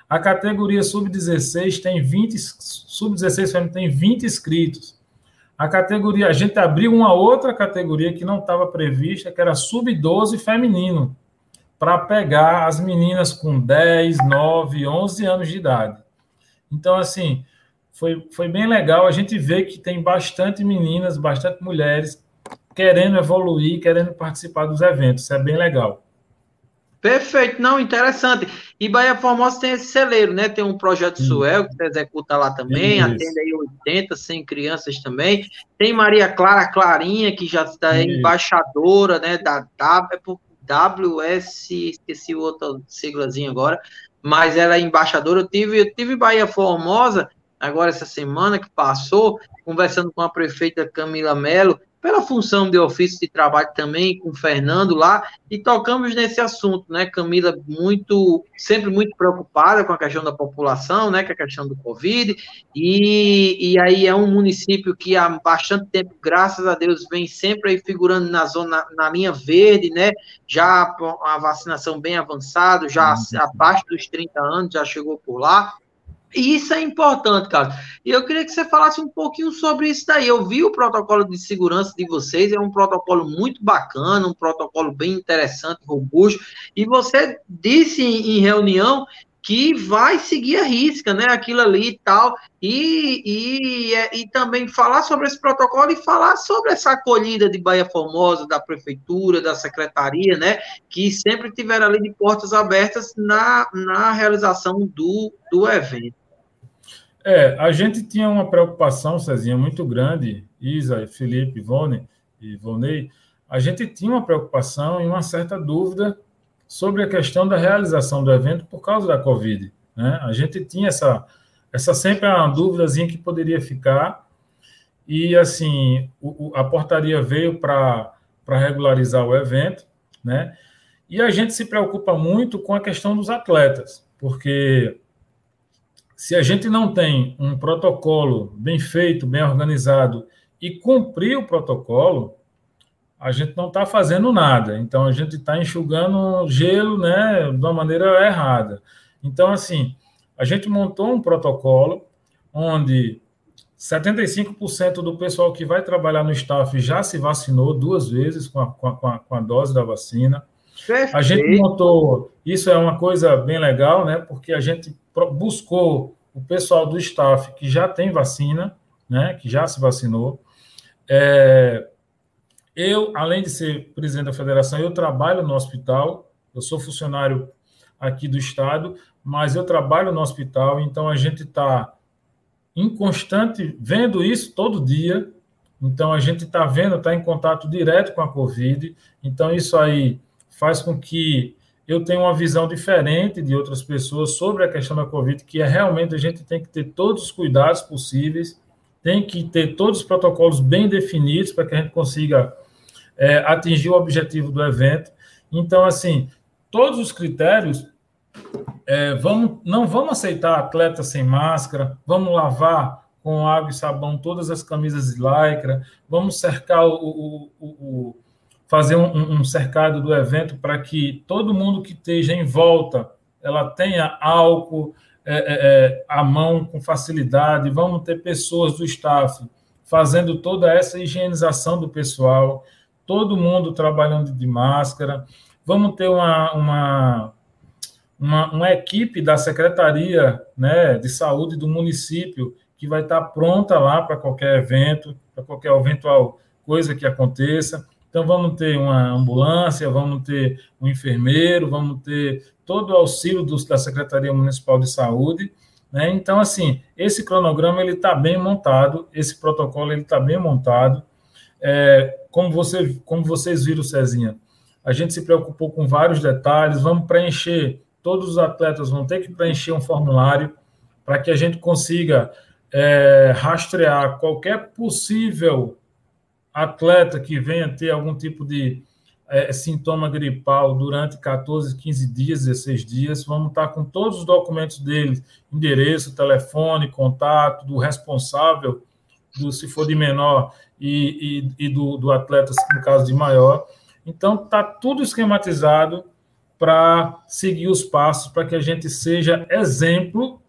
A categoria Sub-16 tem 20, Sub-16 feminino tem 20 inscritos. A categoria, a gente abriu uma outra categoria que não estava prevista, que era Sub-12 feminino, para pegar as meninas com 10, 9, 11 anos de idade. Então, assim, foi, foi bem legal. A gente vê que tem bastante meninas, bastante mulheres querendo evoluir, querendo participar dos eventos. Isso é bem legal. Perfeito, não, interessante. E Bahia Formosa tem esse celeiro, né? Tem um projeto Suel que você executa lá também, atende aí 80, 100 crianças também. Tem Maria Clara Clarinha, que já está embaixadora, né, da WS, esqueci outra siglazinha agora, mas ela é embaixadora. Eu tive, eu tive Bahia Formosa agora essa semana que passou, conversando com a prefeita Camila Mello, pela função de ofício de trabalho também com o Fernando lá, e tocamos nesse assunto, né? Camila muito, sempre muito preocupada com a questão da população, né? Com a questão do Covid, e, e aí é um município que há bastante tempo, graças a Deus, vem sempre aí figurando na zona, na linha verde, né? Já a vacinação bem avançada, já uhum. abaixo dos 30 anos, já chegou por lá, isso é importante, cara. E eu queria que você falasse um pouquinho sobre isso daí. Eu vi o protocolo de segurança de vocês, é um protocolo muito bacana, um protocolo bem interessante, robusto. E você disse em reunião que vai seguir a risca, né? Aquilo ali e tal. E, e, é, e também falar sobre esse protocolo e falar sobre essa acolhida de Bahia Formosa, da prefeitura, da secretaria, né? Que sempre tiveram ali de portas abertas na, na realização do, do evento. É, a gente tinha uma preocupação, Cezinha, muito grande, Isa, Felipe, Ivone e Vonei, a gente tinha uma preocupação e uma certa dúvida sobre a questão da realização do evento por causa da Covid. Né? A gente tinha essa, essa sempre uma dúvidazinha que poderia ficar, e assim, o, a portaria veio para regularizar o evento, né? E a gente se preocupa muito com a questão dos atletas, porque se a gente não tem um protocolo bem feito, bem organizado e cumprir o protocolo, a gente não está fazendo nada. Então, a gente está enxugando gelo né, de uma maneira errada. Então, assim, a gente montou um protocolo onde 75% do pessoal que vai trabalhar no staff já se vacinou duas vezes com a, com a, com a dose da vacina. Perfeito. A gente montou, isso é uma coisa bem legal, né? Porque a gente buscou o pessoal do staff que já tem vacina, né? Que já se vacinou. É, eu, além de ser presidente da federação, eu trabalho no hospital, eu sou funcionário aqui do estado, mas eu trabalho no hospital, então a gente está em constante vendo isso todo dia. Então a gente está vendo, está em contato direto com a Covid. Então isso aí faz com que eu tenha uma visão diferente de outras pessoas sobre a questão da Covid, que é realmente a gente tem que ter todos os cuidados possíveis, tem que ter todos os protocolos bem definidos para que a gente consiga é, atingir o objetivo do evento. Então, assim, todos os critérios, é, vamos, não vamos aceitar atleta sem máscara, vamos lavar com água e sabão todas as camisas de lycra, vamos cercar o, o, o, o fazer um, um, cercado do evento para que todo mundo que esteja em volta ela tenha álcool é, é, é à mão com facilidade, vamos ter pessoas do staff fazendo toda essa higienização do pessoal, todo mundo trabalhando de máscara. Vamos ter uma, uma, uma, uma equipe da Secretaria né, de Saúde do município que vai estar pronta lá para qualquer evento, para qualquer eventual coisa que aconteça. Então, vamos ter uma ambulância, vamos ter um enfermeiro, vamos ter todo o auxílio da Secretaria Municipal de Saúde. Né? Então, assim, esse cronograma ele está bem montado, esse protocolo ele está bem montado. É, como, você, como vocês viram, Cezinha, a gente se preocupou com vários detalhes, vamos preencher, todos os atletas vão ter que preencher um formulário para que a gente consiga é, rastrear qualquer possível atleta que venha ter algum tipo de é, sintoma gripal durante 14, 15 dias, 16 dias, vamos estar com todos os documentos dele, endereço, telefone, contato do responsável, do, se for de menor, e, e, e do, do atleta, no caso de maior. Então, está tudo esquematizado para seguir os passos, para que a gente seja exemplo.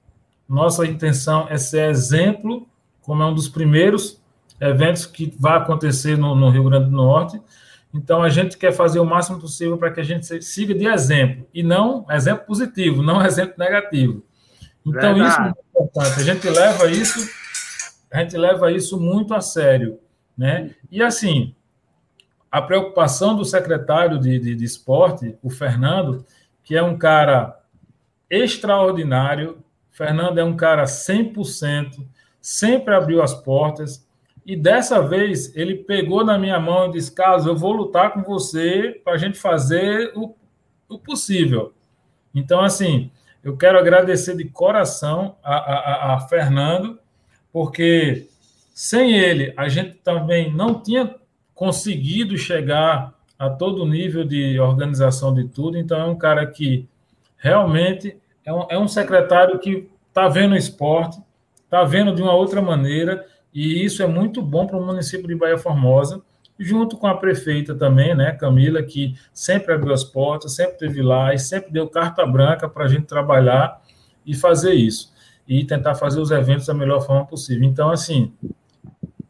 Nossa intenção é ser exemplo, como é um dos primeiros eventos que vai acontecer no, no Rio Grande do Norte. Então, a gente quer fazer o máximo possível para que a gente siga de exemplo, e não exemplo positivo, não exemplo negativo. Então, Verdade. isso é muito importante. A gente leva isso, a gente leva isso muito a sério. Né? E assim, a preocupação do secretário de, de, de esporte, o Fernando, que é um cara extraordinário, Fernando é um cara 100%, sempre abriu as portas, e dessa vez ele pegou na minha mão e disse: Carlos, eu vou lutar com você para a gente fazer o, o possível. Então, assim, eu quero agradecer de coração a, a, a Fernando, porque sem ele a gente também não tinha conseguido chegar a todo nível de organização de tudo. Então, é um cara que realmente é um, é um secretário que está vendo o esporte, está vendo de uma outra maneira e isso é muito bom para o município de Bahia Formosa, junto com a prefeita também, né, Camila, que sempre abriu as portas, sempre teve lá e sempre deu carta branca para a gente trabalhar e fazer isso, e tentar fazer os eventos da melhor forma possível. Então, assim,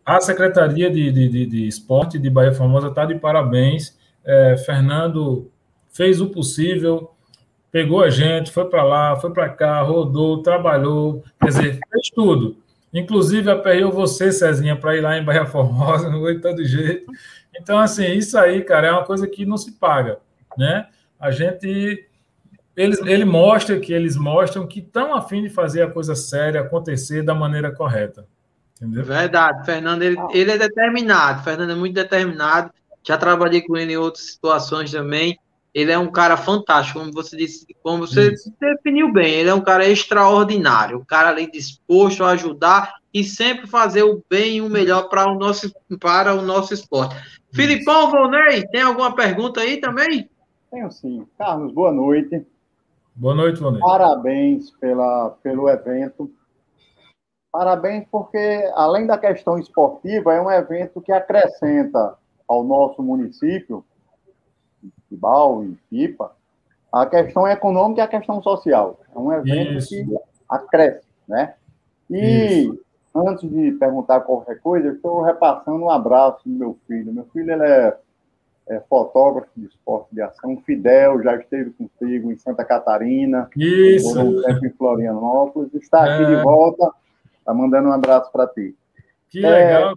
a Secretaria de, de, de, de Esporte de Bahia Formosa está de parabéns. É, Fernando fez o possível, pegou a gente, foi para lá, foi para cá, rodou, trabalhou, quer dizer, fez tudo. Inclusive, aperreou você, Cezinha, para ir lá em Bahia Formosa, não foi todo jeito. Então, assim, isso aí, cara, é uma coisa que não se paga, né? A gente. Eles, ele mostra que eles mostram que estão afim de fazer a coisa séria acontecer da maneira correta. Entendeu? Verdade, Fernando, ele, ele é determinado. Fernando é muito determinado. Já trabalhei com ele em outras situações também. Ele é um cara fantástico, como você disse, como você Isso. definiu bem. Ele é um cara extraordinário, um cara ali disposto a ajudar e sempre fazer o bem e o melhor para o nosso para o nosso esporte. Isso. Filipão Volney, tem alguma pergunta aí também? Tenho sim. Carlos, boa noite. Boa noite, Volney. Parabéns pela, pelo evento. Parabéns porque, além da questão esportiva, é um evento que acrescenta ao nosso município Tibau e Pipa, a questão econômica e a questão social. É um evento Isso. que acresce, né? E Isso. antes de perguntar qualquer coisa, eu estou repassando um abraço do meu filho. Meu filho ele é, é fotógrafo de esporte de ação, Fidel, já esteve contigo em Santa Catarina, Isso. um tempo em Florianópolis, está aqui é. de volta, está mandando um abraço para ti. Que legal. É,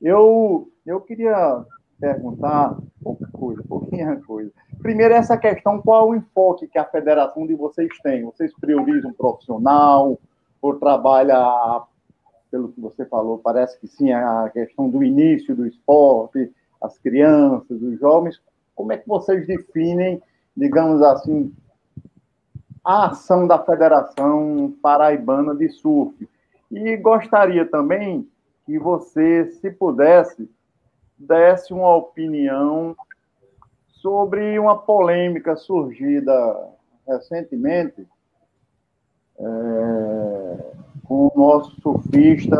eu, eu queria perguntar pouca coisa, pouquinha coisa. Primeiro, essa questão, qual o enfoque que a federação de vocês tem? Vocês priorizam profissional ou trabalha, pelo que você falou, parece que sim, a questão do início do esporte, as crianças, os jovens. Como é que vocês definem, digamos assim, a ação da Federação Paraibana de Surf? E gostaria também que você, se pudesse, desse uma opinião sobre uma polêmica surgida recentemente é, com o nosso surfista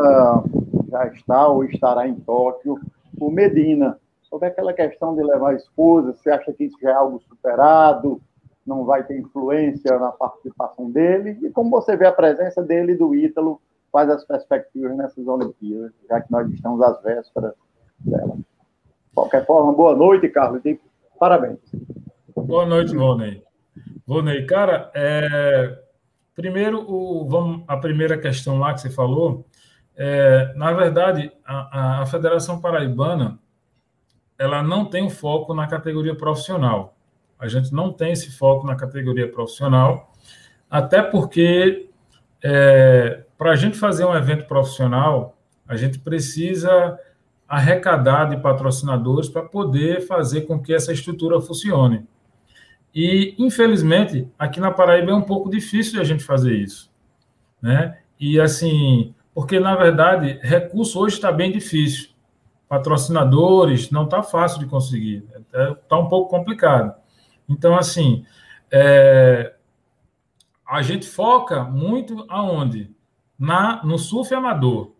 já está ou estará em Tóquio, o Medina, sobre aquela questão de levar a esposa, você acha que isso já é algo superado, não vai ter influência na participação dele, e como você vê a presença dele e do Ítalo, quais as perspectivas nessas Olimpíadas, já que nós estamos às vésperas dela qualquer forma, boa noite, Carlos, e parabéns. Boa noite, Vonei. Vonei, cara, é... Primeiro, o, vamos, a primeira questão lá que você falou, é, na verdade, a, a, Federação Paraibana ela não tem um foco na categoria profissional. A gente não tem esse foco na categoria profissional, até porque é, para a gente fazer um evento profissional, a gente precisa arrecadar de patrocinadores para poder fazer com que essa estrutura funcione. E, infelizmente, aqui na Paraíba é um pouco difícil a gente fazer isso. Né? E, assim, porque, na verdade, recurso hoje está bem difícil. Patrocinadores não está fácil de conseguir. Está é, um pouco complicado. Então, assim, é, a gente foca muito aonde? Na, no surf amador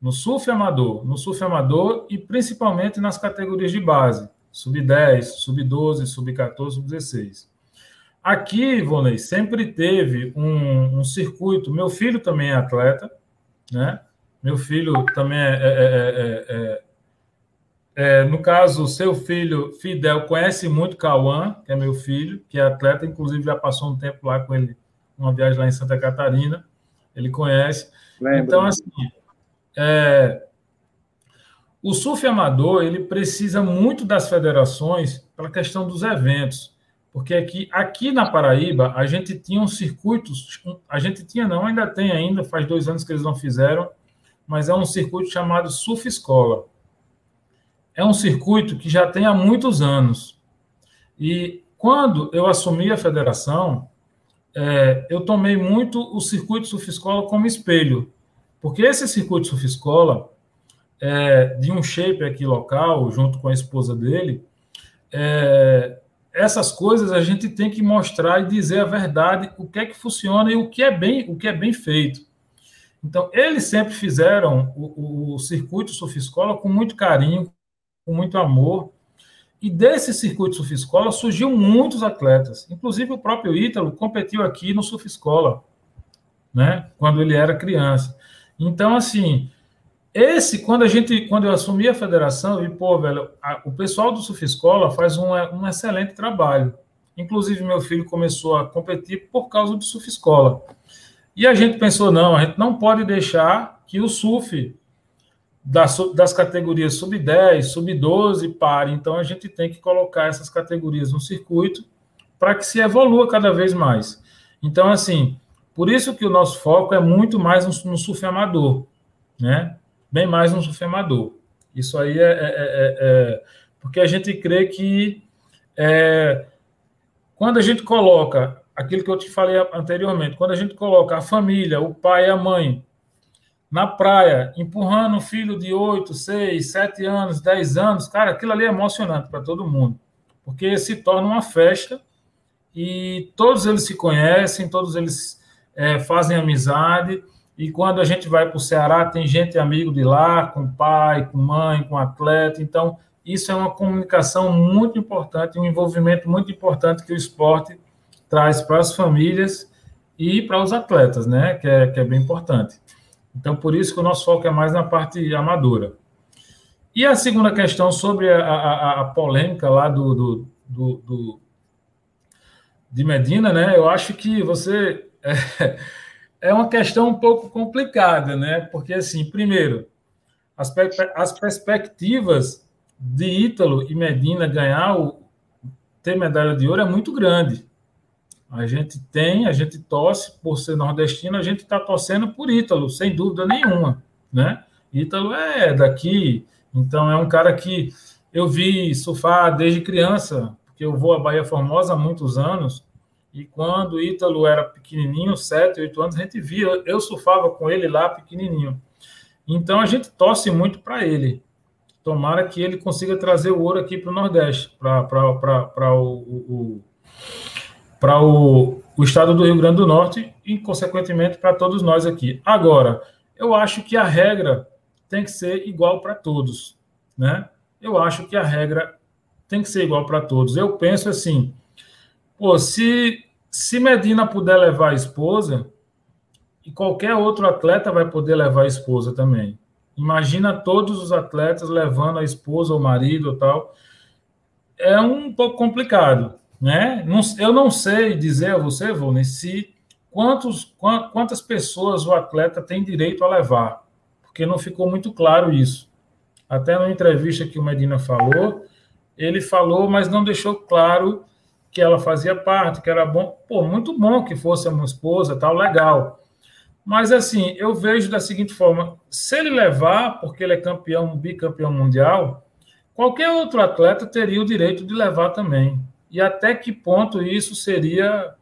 no surf amador, no surf amador e principalmente nas categorias de base, sub-10, sub-12, sub-14, sub-16. Aqui, Vonei, sempre teve um, um, circuito. Meu filho também é atleta, né? Meu filho também é, é, é, é, no caso, seu filho, Fidel, conhece muito Cauã, que é meu filho, que é atleta, inclusive já passou um tempo lá com ele, uma viagem lá em Santa Catarina. Ele conhece. Lembra. Então, assim, é, o surf amador ele precisa muito das federações para a questão dos eventos, porque aqui, aqui na Paraíba a gente tinha um circuito, a gente tinha não, ainda tem ainda, faz dois anos que eles não fizeram, mas é um circuito chamado Surf Escola. É um circuito que já tem há muitos anos. E quando eu assumi a federação, é, eu tomei muito o circuito Surf Escola como espelho, porque esse circuito surf escola, é, de um shape aqui local, junto com a esposa dele, é, essas coisas a gente tem que mostrar e dizer a verdade, o que é que funciona e o que é bem, o que é bem feito. Então, eles sempre fizeram o, o circuito surf escola com muito carinho, com muito amor. E desse circuito surf escola surgiu muitos atletas. Inclusive o próprio Ítalo competiu aqui no surf escola, né? Quando ele era criança. Então, assim, esse, quando a gente, quando eu assumi a federação, eu vi, pô, velho, a, o pessoal do Surf Escola faz um, um excelente trabalho. Inclusive, meu filho começou a competir por causa do Surf Escola. E a gente pensou, não, a gente não pode deixar que o surf das, das categorias sub-10, sub-12 pare. Então, a gente tem que colocar essas categorias no circuito para que se evolua cada vez mais. Então, assim, por isso que o nosso foco é muito mais no, no amador, né? Bem mais no surf amador. Isso aí é, é, é, é, é porque a gente crê que é, quando a gente coloca aquilo que eu te falei anteriormente, quando a gente coloca a família, o pai a mãe na praia, empurrando um filho de 8, 6, 7 anos, 10 anos, cara, aquilo ali é emocionante para todo mundo, porque se torna uma festa e todos eles se conhecem, todos eles é, fazem amizade. E quando a gente vai para o Ceará, tem gente amigo de lá, com pai, com mãe, com atleta. Então, isso é uma comunicação muito importante, um envolvimento muito importante que o esporte traz para as famílias e para os atletas, né? Que é, que é bem importante. Então, por isso que o nosso foco é mais na parte amadora. E a segunda questão sobre a, a, a polêmica lá do, do, do, do, de Medina, né? Eu acho que você é, é uma questão um pouco complicada, né? Porque, assim, primeiro, as, as perspectivas de Ítalo e Medina ganhar o, ter medalha de ouro é muito grande. A gente tem, a gente torce por ser nordestino, a gente está torcendo por Ítalo, sem dúvida nenhuma, né? Ítalo é daqui, então é um cara que eu vi surfar desde criança, porque eu vou à Bahia Formosa há muitos anos, e quando Ítalo era pequenininho, 7, 8 anos, a gente via, eu surfava com ele lá pequenininho. Então a gente torce muito para ele. Tomara que ele consiga trazer o ouro aqui para o Nordeste, para o, o, para o, o estado do Rio Grande do Norte e, consequentemente, para todos nós aqui. Agora, eu acho que a regra tem que ser igual para todos, né? Eu acho que a regra tem que ser igual para todos. Eu penso assim, Pô, se, se Medina puder levar a esposa, e qualquer outro atleta vai poder levar a esposa também. Imagina todos os atletas levando a esposa ou marido ou tal. É um pouco complicado, né? eu não sei dizer a você, Volney, se quantos, quantas pessoas o atleta tem direito a levar, porque não ficou muito claro isso. Até na entrevista que o Medina falou, ele falou, mas não deixou claro que ela fazia parte, que era bom, pô, muito bom que fosse uma esposa, tal, legal. Mas assim, eu vejo da seguinte forma: se ele levar, porque ele é campeão, bicampeão mundial, qualquer outro atleta teria o direito de levar também. E até que ponto isso seria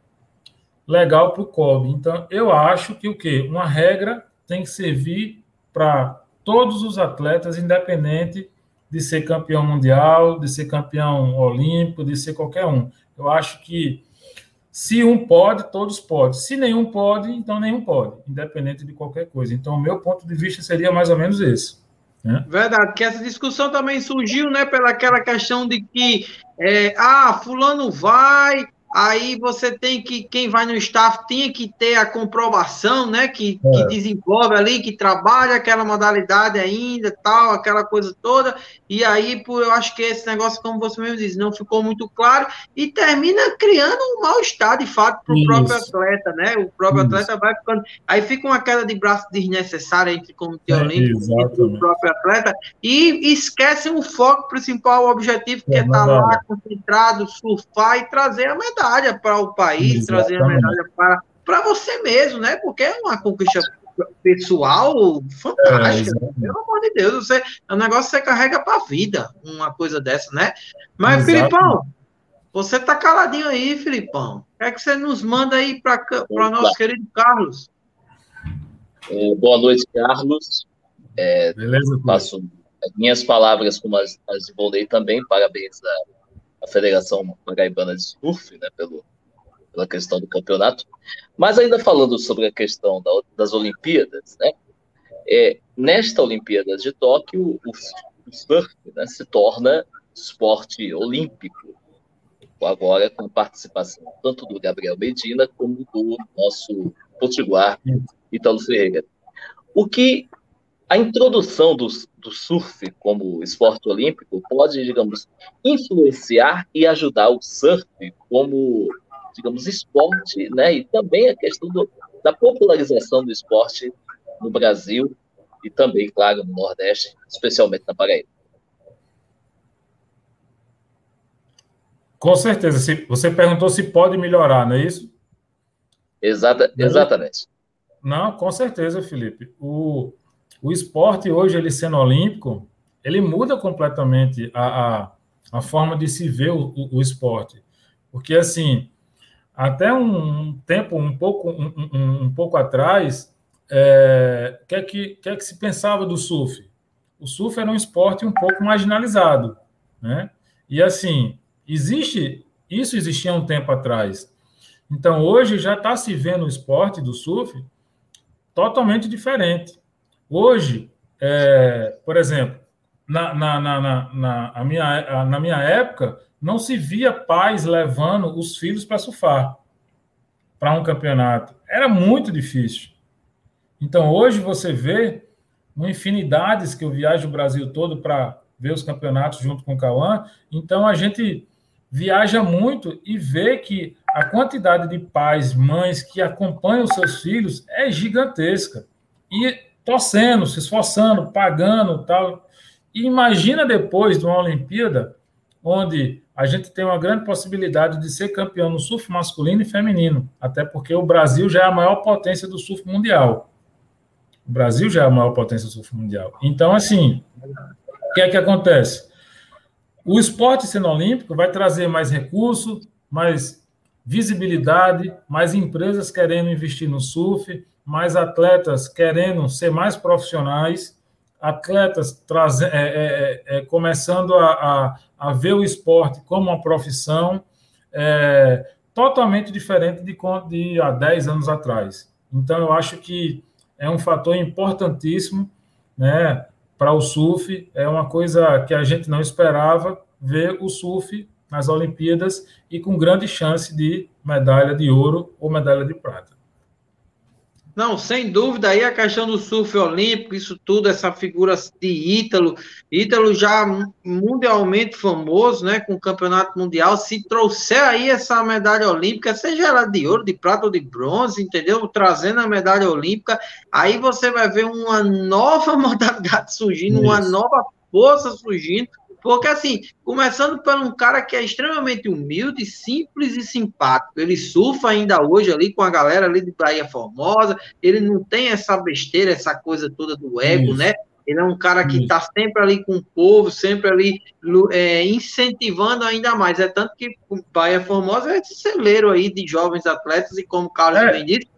legal para o COB? Então, eu acho que o quê? Uma regra tem que servir para todos os atletas, independente de ser campeão mundial, de ser campeão olímpico, de ser qualquer um. Eu acho que se um pode, todos podem. Se nenhum pode, então nenhum pode, independente de qualquer coisa. Então, o meu ponto de vista seria mais ou menos esse. Né? Verdade, que essa discussão também surgiu, né, pelaquela questão de que, é, ah, fulano vai, aí você tem que, quem vai no staff tem que ter a comprovação, né, que, é. que desenvolve ali, que trabalha aquela modalidade ainda, tal, aquela coisa toda, e aí, por, eu acho que esse negócio, como você mesmo disse, não ficou muito claro, e termina criando um mal-estar, de fato, para o próprio atleta, né, o próprio Isso. atleta vai ficando, aí fica uma queda de braço desnecessária entre o Comitê é, Olímpico e o próprio atleta, e esquecem o foco principal, o objetivo, que é estar tá lá, concentrado, surfar e trazer a medalha medalha para o país, Exatamente. trazer a medalha para, para você mesmo, né? Porque é uma conquista pessoal fantástica. É, pelo amor de Deus, você, é um negócio que você carrega para a vida, uma coisa dessa, né? Mas, Exatamente. Filipão, você tá caladinho aí, Filipão. O que é que você nos manda aí para o nosso querido Carlos? É, boa noite, Carlos. É, Beleza, passo minhas palavras como as, as de Volney também. Parabéns a, a Federação Paraibana de Surf, né, pelo, pela questão do campeonato. Mas ainda falando sobre a questão da, das Olimpíadas, né, é, nesta Olimpíadas de Tóquio, o, o surf né, se torna esporte olímpico, agora com participação tanto do Gabriel Medina como do nosso potiguar Italo Ferreira. O que a introdução do, do surf como esporte olímpico pode, digamos, influenciar e ajudar o surf como, digamos, esporte, né? E também a questão do, da popularização do esporte no Brasil e também, claro, no Nordeste, especialmente na Paraíba. Com certeza. Você perguntou se pode melhorar, não é isso? Exata, exatamente. Não, com certeza, Felipe. O, o esporte hoje, ele sendo olímpico, ele muda completamente a, a, a forma de se ver o, o, o, esporte. Porque, assim, até um tempo, um pouco, um, um, um pouco atrás, é, que, é que, que é que se pensava do surf? O surf era um esporte um pouco marginalizado, né? E, assim, existe, isso existia um tempo atrás. Então, hoje já está se vendo o esporte do surf totalmente diferente. Hoje, é, por exemplo, na, na, na, na, minha, na minha época, não se via pais levando os filhos para surfar para um campeonato. Era muito difícil. Então, hoje você vê uma infinidades que eu viajo o Brasil todo para ver os campeonatos junto com o Cauã. Então, a gente viaja muito e vê que a quantidade de pais, mães que acompanham seus filhos é gigantesca. E torcendo, se esforçando, pagando tal. E imagina depois de uma Olimpíada, onde a gente tem uma grande possibilidade de ser campeão no surf masculino e feminino, até porque o Brasil já é a maior potência do surf mundial. O Brasil já é a maior potência do surf mundial. Então, assim, o que é que acontece? O esporte sendo olímpico vai trazer mais recursos, mais visibilidade, mais empresas querendo investir no surf, mais atletas querendo ser mais profissionais, atletas traz, é, é, é, começando a, a, a, ver o esporte como uma profissão é, totalmente diferente de, de há 10 anos atrás. Então, eu acho que é um fator importantíssimo né, para o surf, é uma coisa que a gente não esperava ver o surf nas Olimpíadas e com grande chance de medalha de ouro ou medalha de prata. Não, sem dúvida, aí a questão do surf olímpico, isso tudo, essa figura de Ítalo, Ítalo já mundialmente famoso, né, com o campeonato mundial, se trouxer aí essa medalha olímpica, seja ela de ouro, de prata ou de bronze, entendeu? Trazendo a medalha olímpica, aí você vai ver uma nova modalidade surgindo, isso. uma nova força surgindo, porque, assim, começando por um cara que é extremamente humilde, simples e simpático. Ele surfa ainda hoje ali com a galera ali de Bahia Formosa. Ele não tem essa besteira, essa coisa toda do ego, Isso. né? Ele é um cara que está sempre ali com o povo, sempre ali é, incentivando ainda mais. É tanto que Bahia Formosa é esse celeiro aí de jovens atletas, e como o Carlos é. bem disse,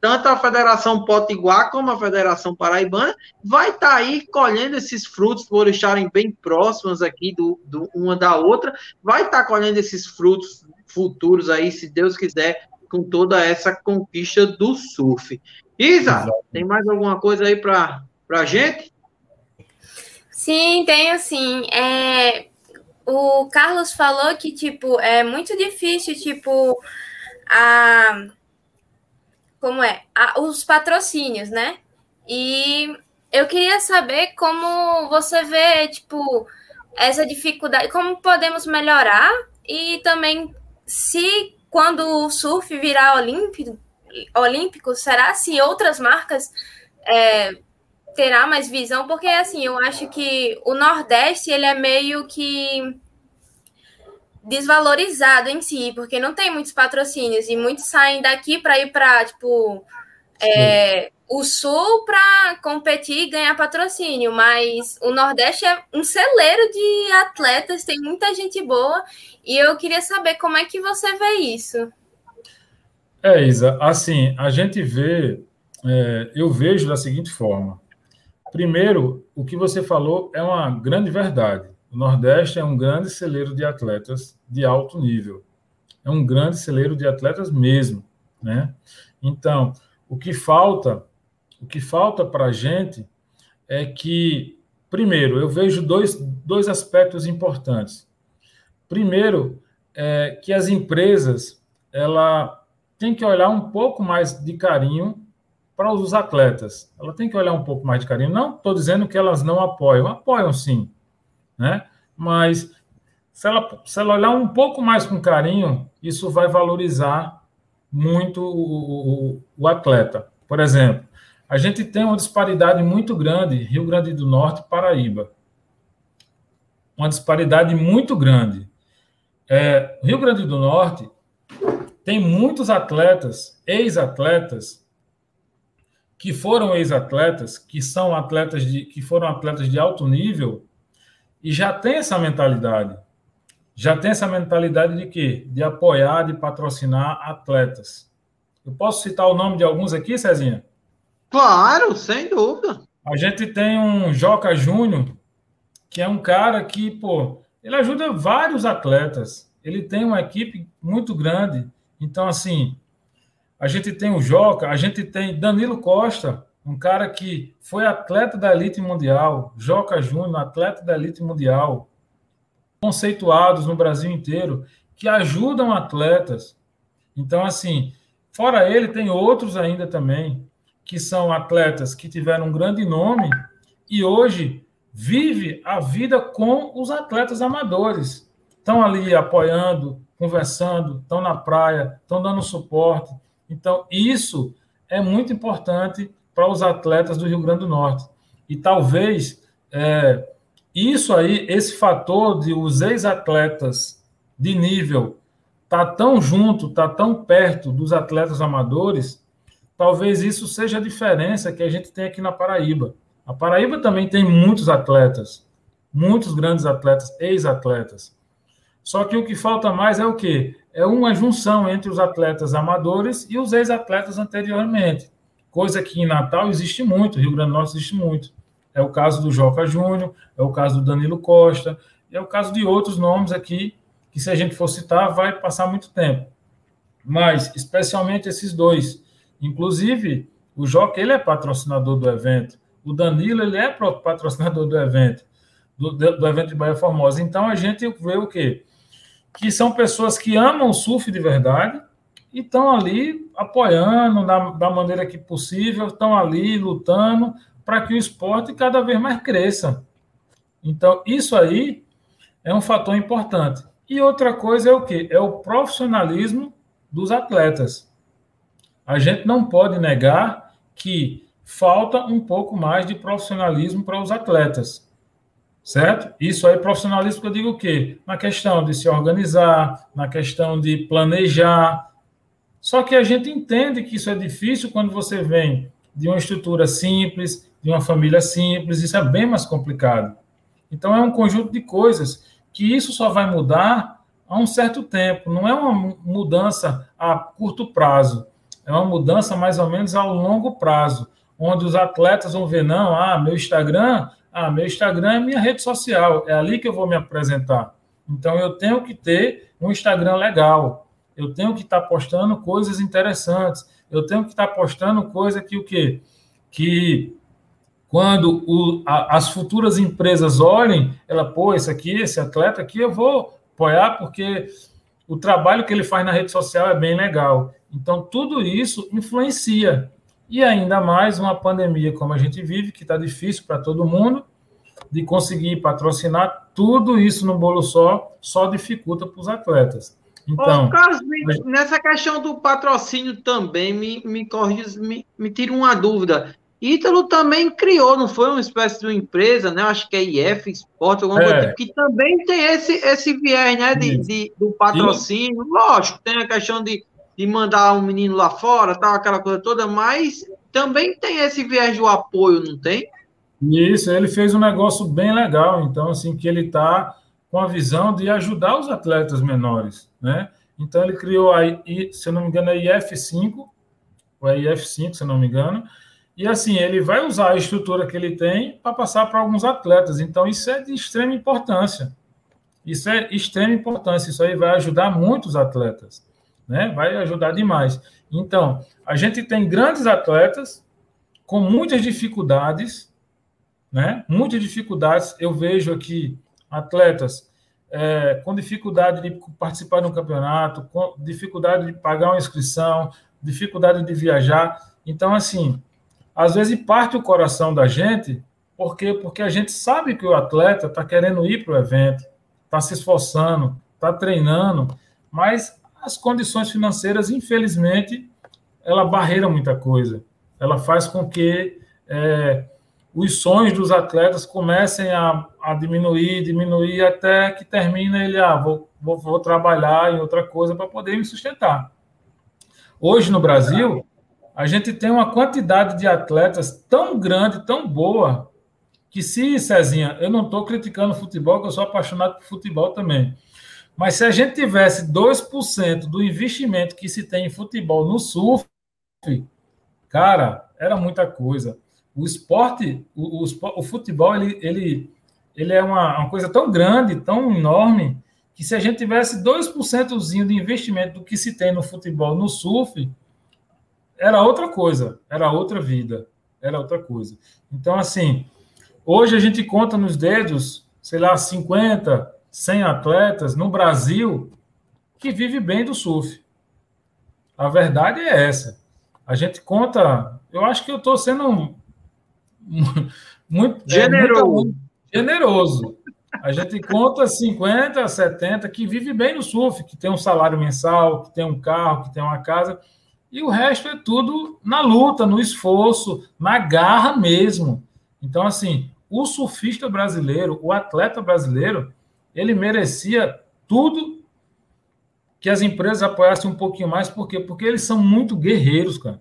tanto a Federação Potiguar como a Federação Paraibana vai estar tá aí colhendo esses frutos por estarem bem próximas aqui do, do uma da outra, vai estar tá colhendo esses frutos futuros aí, se Deus quiser, com toda essa conquista do surf. Isa, Exato. tem mais alguma coisa aí para a gente? Sim, tenho sim. É, o Carlos falou que, tipo, é muito difícil, tipo, a como é a, os patrocínios, né? E eu queria saber como você vê, tipo, essa dificuldade, como podemos melhorar e também se quando o surf virar olímpico, olímpico será se outras marcas é, terá mais visão? Porque assim, eu acho que o Nordeste ele é meio que desvalorizado em si, porque não tem muitos patrocínios e muitos saem daqui para ir para tipo é, o Sul para competir e ganhar patrocínio, mas o Nordeste é um celeiro de atletas, tem muita gente boa e eu queria saber como é que você vê isso. É, Isa, assim, a gente vê, é, eu vejo da seguinte forma. Primeiro, o que você falou é uma grande verdade. O Nordeste é um grande celeiro de atletas de alto nível. É um grande celeiro de atletas mesmo, né? Então, o que falta, o que falta para a gente é que, primeiro, eu vejo dois, dois aspectos importantes. Primeiro, é que as empresas ela tem que olhar um pouco mais de carinho para os atletas. Ela tem que olhar um pouco mais de carinho. Não estou dizendo que elas não apoiam, apoiam sim, né? Mas se ela, se ela olhar um pouco mais com carinho, isso vai valorizar muito o, o, o atleta. Por exemplo, a gente tem uma disparidade muito grande, Rio Grande do Norte Paraíba. Uma disparidade muito grande. É, Rio Grande do Norte tem muitos atletas, ex-atletas, que foram ex-atletas, que são atletas de, que foram atletas de alto nível e já tem essa mentalidade. Já tem essa mentalidade de quê? De apoiar, de patrocinar atletas. Eu posso citar o nome de alguns aqui, Cezinha? Claro, sem dúvida. A gente tem um Joca Júnior, que é um cara que, pô, ele ajuda vários atletas. Ele tem uma equipe muito grande. Então, assim, a gente tem o Joca, a gente tem Danilo Costa, um cara que foi atleta da elite mundial, Joca Júnior, atleta da elite mundial, conceituados no Brasil inteiro, que ajudam atletas. Então, assim, fora ele, tem outros ainda também, que são atletas que tiveram um grande nome e hoje vive a vida com os atletas amadores. Estão ali apoiando, conversando, estão na praia, estão dando suporte. Então, isso é muito importante para os atletas do Rio Grande do Norte. E talvez é, isso aí, esse fator de os ex-atletas de nível tá tão junto, tá tão perto dos atletas amadores, talvez isso seja a diferença que a gente tem aqui na Paraíba. A Paraíba também tem muitos atletas, muitos grandes atletas, ex-atletas. Só que o que falta mais é o quê? É uma junção entre os atletas amadores e os ex-atletas anteriormente coisa que em Natal existe muito, Rio Grande do Norte existe muito. É o caso do Joca Júnior, é o caso do Danilo Costa, é o caso de outros nomes aqui, que se a gente for citar, vai passar muito tempo. Mas, especialmente esses dois. Inclusive, o Joca, ele é patrocinador do evento. O Danilo, ele é patrocinador do evento, do, do evento de Bahia Formosa. Então, a gente vê o quê? Que são pessoas que amam o surf de verdade, e estão ali apoiando da, da maneira que possível, estão ali lutando para que o esporte cada vez mais cresça. Então, isso aí é um fator importante. E outra coisa é o que? É o profissionalismo dos atletas. A gente não pode negar que falta um pouco mais de profissionalismo para os atletas. Certo? Isso aí, profissionalismo eu digo o quê? Na questão de se organizar, na questão de planejar. Só que a gente entende que isso é difícil quando você vem de uma estrutura simples, de uma família simples, isso é bem mais complicado. Então, é um conjunto de coisas que isso só vai mudar a um certo tempo, não é uma mudança a curto prazo, é uma mudança mais ou menos a longo prazo, onde os atletas vão ver, não, ah, meu Instagram, ah, meu Instagram é minha rede social, é ali que eu vou me apresentar. Então eu tenho que ter um Instagram legal, eu tenho que estar postando coisas interessantes, eu tenho que estar postando coisa que o quê? Que quando o, a, as futuras empresas olhem, ela, pô, esse aqui, esse atleta aqui, eu vou apoiar porque o trabalho que ele faz na rede social é bem legal. Então, tudo isso influencia. E ainda mais uma pandemia como a gente vive, que está difícil para todo mundo, de conseguir patrocinar, tudo isso no bolo só, só dificulta para os atletas. Então, Ô, Carlos, nessa questão do patrocínio também, me, me corrija, me, me tira uma dúvida. Ítalo também criou, não foi uma espécie de uma empresa, né? Acho que é IF Sport, alguma é. coisa tipo, que também tem esse, esse viés, né? De, de do patrocínio. Lógico, tem a questão de, de mandar um menino lá fora, tal, aquela coisa toda, mas também tem esse viés do apoio, não tem? Isso, ele fez um negócio bem legal, então, assim, que ele está com a visão de ajudar os atletas menores, né? Então, ele criou, a, se eu não me engano, a IF5, ou a IF5, se não me engano, e assim, ele vai usar a estrutura que ele tem para passar para alguns atletas. Então, isso é de extrema importância. Isso é extrema importância. Isso aí vai ajudar muitos atletas. Né? Vai ajudar demais. Então, a gente tem grandes atletas com muitas dificuldades, né? Muitas dificuldades. Eu vejo aqui atletas é, com dificuldade de participar de um campeonato, com dificuldade de pagar uma inscrição, dificuldade de viajar. Então, assim, às vezes parte o coração da gente, porque porque a gente sabe que o atleta está querendo ir para o evento, está se esforçando, está treinando, mas as condições financeiras, infelizmente, ela barreira muita coisa. Ela faz com que é, os sonhos dos atletas comecem a, a, diminuir, diminuir, até que termina ele, ah, vou, vou, vou trabalhar em outra coisa para poder me sustentar. Hoje no Brasil, a gente tem uma quantidade de atletas tão grande, tão boa, que se, Cezinha, eu não estou criticando futebol, que eu sou apaixonado por futebol também. Mas se a gente tivesse 2% do investimento que se tem em futebol no surf, cara, era muita coisa. O esporte, o, o, o futebol, ele, ele, ele é uma, uma, coisa tão grande, tão enorme, que se a gente tivesse 2% de investimento do que se tem no futebol no surf, era outra coisa, era outra vida, era outra coisa. Então, assim, hoje a gente conta nos dedos, sei lá, 50, 100 atletas no Brasil que vive bem do surf. A verdade é essa. A gente conta, eu acho que eu estou sendo muito generoso. É, muito generoso. A gente conta 50, 70 que vive bem no surf, que tem um salário mensal, que tem um carro, que tem uma casa. E o resto é tudo na luta, no esforço, na garra mesmo. Então, assim, o surfista brasileiro, o atleta brasileiro, ele merecia tudo que as empresas apoiassem um pouquinho mais, por quê? Porque eles são muito guerreiros, cara.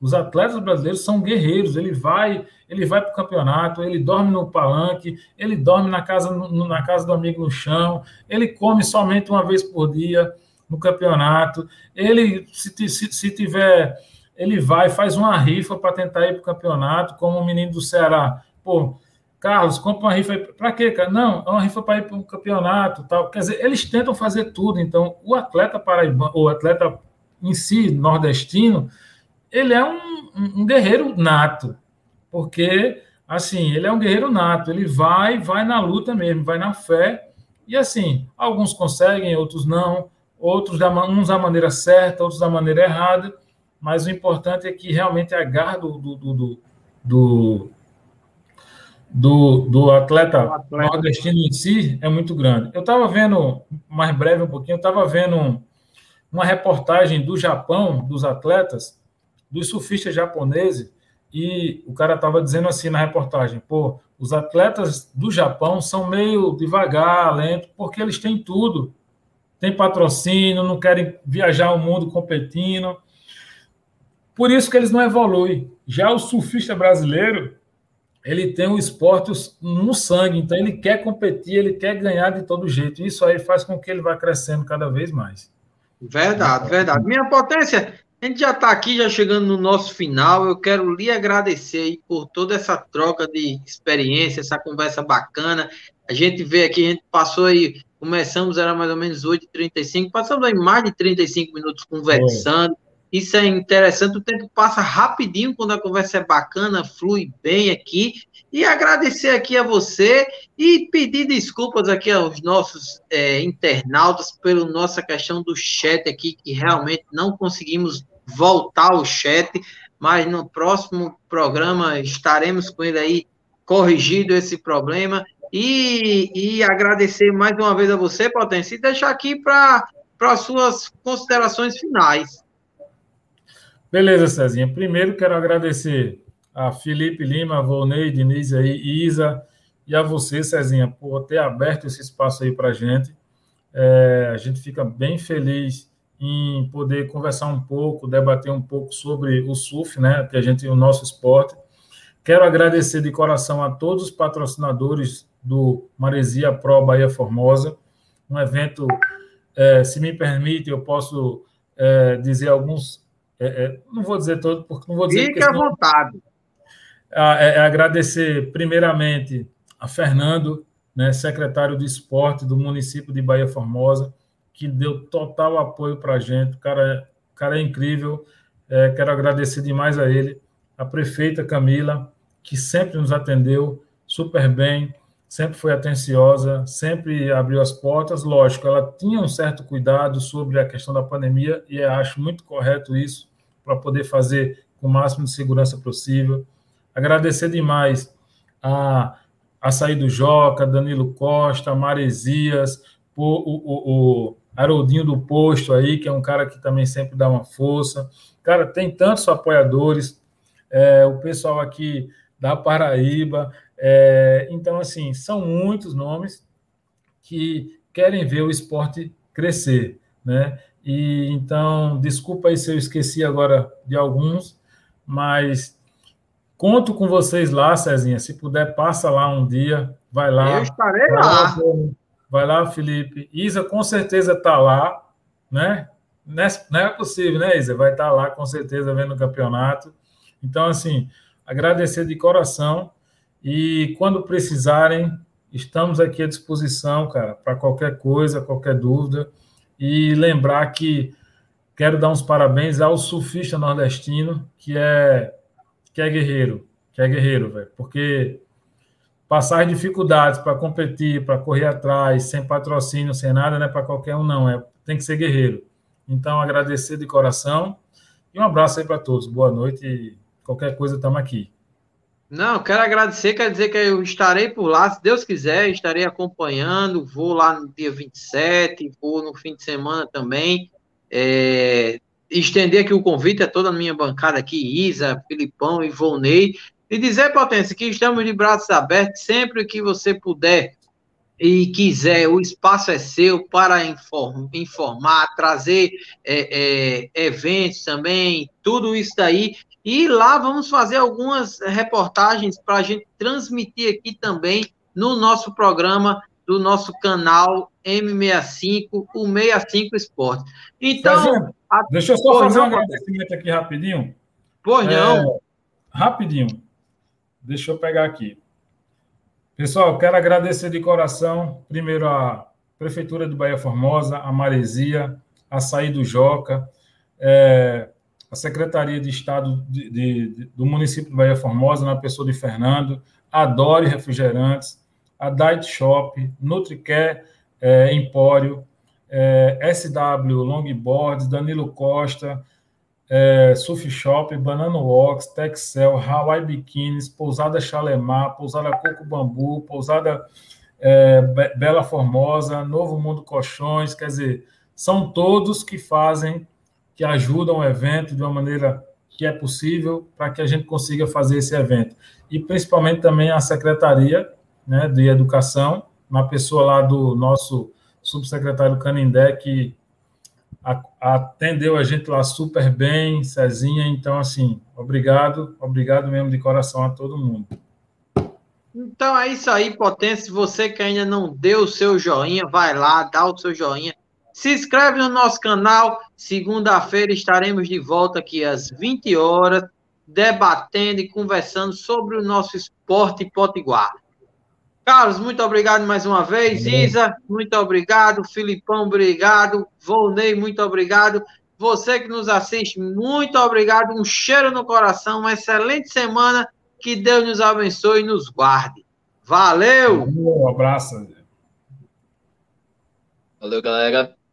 Os atletas brasileiros são guerreiros. Ele vai, ele vai para o campeonato, ele dorme no palanque, ele dorme na casa, na casa do amigo no chão, ele come somente uma vez por dia no campeonato. Ele, se, se, se tiver, ele vai, faz uma rifa para tentar ir para o campeonato, como o menino do Ceará. Pô, Carlos, compra uma rifa para quê, cara? Não, é uma rifa para ir para o campeonato, tal. Quer dizer, eles tentam fazer tudo. Então, o atleta paraibano, o atleta em si, nordestino, ele é um, um, guerreiro nato, porque, assim, ele é um guerreiro nato. Ele vai, vai na luta mesmo, vai na fé. E, assim, alguns conseguem, outros não outros da, uns da maneira certa, outros da maneira errada, mas o importante é que realmente a garra do, do, do, do, do, do atleta, atleta, nordestino em si é muito grande. Eu estava vendo, mais breve um pouquinho, eu estava vendo uma reportagem do Japão, dos atletas, dos surfistas japoneses, e o cara estava dizendo assim na reportagem: pô, os atletas do Japão são meio devagar, lento, porque eles têm tudo. Tem patrocínio, não querem viajar o mundo competindo. Por isso que eles não evoluem. Já o surfista brasileiro, ele tem o esporte no sangue, então ele quer competir, ele quer ganhar de todo jeito. Isso aí faz com que ele vá crescendo cada vez mais. Verdade, verdade. Minha potência, a gente já está aqui, já chegando no nosso final. Eu quero lhe agradecer por toda essa troca de experiência, essa conversa bacana. A gente vê aqui, a gente passou aí, começamos, era mais ou menos 8h35, passamos aí mais de 35 minutos conversando. É. Isso é interessante, o tempo passa rapidinho quando a conversa é bacana, flui bem aqui. E agradecer aqui a você e pedir desculpas aqui aos nossos é, internautas pela nossa questão do chat aqui, que realmente não conseguimos voltar ao chat, mas no próximo programa estaremos com ele aí corrigido esse problema. E, e agradecer mais uma vez a você, Potência, e deixar aqui para as suas considerações finais. Beleza, Cezinha. Primeiro quero agradecer a Felipe Lima, a Volney, Diniz aí, Isa, e a você, Cezinha, por ter aberto esse espaço aí para a gente. É, a gente fica bem feliz em poder conversar um pouco, debater um pouco sobre o surf, né, que a gente o nosso esporte. Quero agradecer de coração a todos os patrocinadores do Maresia Pro Bahia Formosa, um evento, é, se me permite, eu posso é, dizer alguns é, é, não vou dizer todo, porque não vou dizer. Fique à vontade. É, é, agradecer, primeiramente, a Fernando, né, secretário de esporte do município de Bahia Formosa, que deu total apoio para a gente. O cara, o cara é incrível. É, quero agradecer demais a ele. A prefeita Camila, que sempre nos atendeu super bem, sempre foi atenciosa, sempre abriu as portas. Lógico, ela tinha um certo cuidado sobre a questão da pandemia e acho muito correto isso para poder fazer com o máximo de segurança possível. Agradecer demais a, a Saído do Joca, Danilo Costa, Maresias, o, o, o Haroldinho do Posto aí, que é um cara que também sempre dá uma força. Cara, tem tantos apoiadores, é, o pessoal aqui da Paraíba. É, então, assim, são muitos nomes que querem ver o esporte crescer, né? E então, desculpa aí se eu esqueci agora de alguns, mas conto com vocês lá, Cezinha. Se puder, passa lá um dia, vai lá. Eu estarei vai lá. lá. Vai lá, Felipe. Isa com certeza está lá, né? Não é possível, né, Isa? Vai estar tá lá com certeza vendo o campeonato. Então, assim, agradecer de coração e quando precisarem, estamos aqui à disposição, cara, para qualquer coisa, qualquer dúvida e lembrar que quero dar uns parabéns ao surfista nordestino, que é que é guerreiro, que é guerreiro, velho, porque passar dificuldades para competir, para correr atrás, sem patrocínio, sem nada, não é para qualquer um, não, é tem que ser guerreiro. Então, agradecer de coração e um abraço aí para todos. Boa noite e qualquer coisa, estamos aqui. Não, quero agradecer, quer dizer que eu estarei por lá, se Deus quiser, estarei acompanhando, vou lá no dia 27, vou no fim de semana também. É, estender aqui o convite a toda a minha bancada aqui, Isa, Filipão e Volney, e dizer, Potência, que estamos de braços abertos, sempre que você puder e quiser, o espaço é seu para informar, trazer é, é, eventos também, tudo isso daí. E lá vamos fazer algumas reportagens para a gente transmitir aqui também no nosso programa do nosso canal M65, o 65 Esporte. Então. A... Deixa eu só fazer um agradecimento aqui rapidinho. Pois não. É, rapidinho. Deixa eu pegar aqui. Pessoal, quero agradecer de coração, primeiro, a Prefeitura de Bahia Formosa, a Maresia, a Saí do Joca, é, a Secretaria de Estado de, de, do município de Bahia Formosa, na pessoa de Fernando, a Dori Refrigerantes, a Diet Shop, Nutricare é, Empório, é, SW Longboards, Danilo Costa, é, Surf Shop, Banana Walks, Texel, Hawaii Bikinis, Pousada Chalemar, Pousada Coco Bambu, Pousada é, Bela Formosa, Novo Mundo Colchões, quer dizer, são todos que fazem, que ajudam o evento de uma maneira que é possível para que a gente consiga fazer esse evento. E principalmente também a Secretaria né, de Educação, uma pessoa lá do nosso subsecretário Canindé, que atendeu a gente lá super bem, Cezinha. Então, assim, obrigado, obrigado mesmo de coração a todo mundo. Então é isso aí, Potência. Você que ainda não deu o seu joinha, vai lá, dá o seu joinha. Se inscreve no nosso canal. Segunda-feira estaremos de volta aqui às 20 horas, debatendo e conversando sobre o nosso esporte potiguar. Carlos, muito obrigado mais uma vez. Isa, muito obrigado. Filipão, obrigado. Volney, muito obrigado. Você que nos assiste, muito obrigado. Um cheiro no coração. Uma excelente semana. Que Deus nos abençoe e nos guarde. Valeu! Um abraço. Valeu, galera.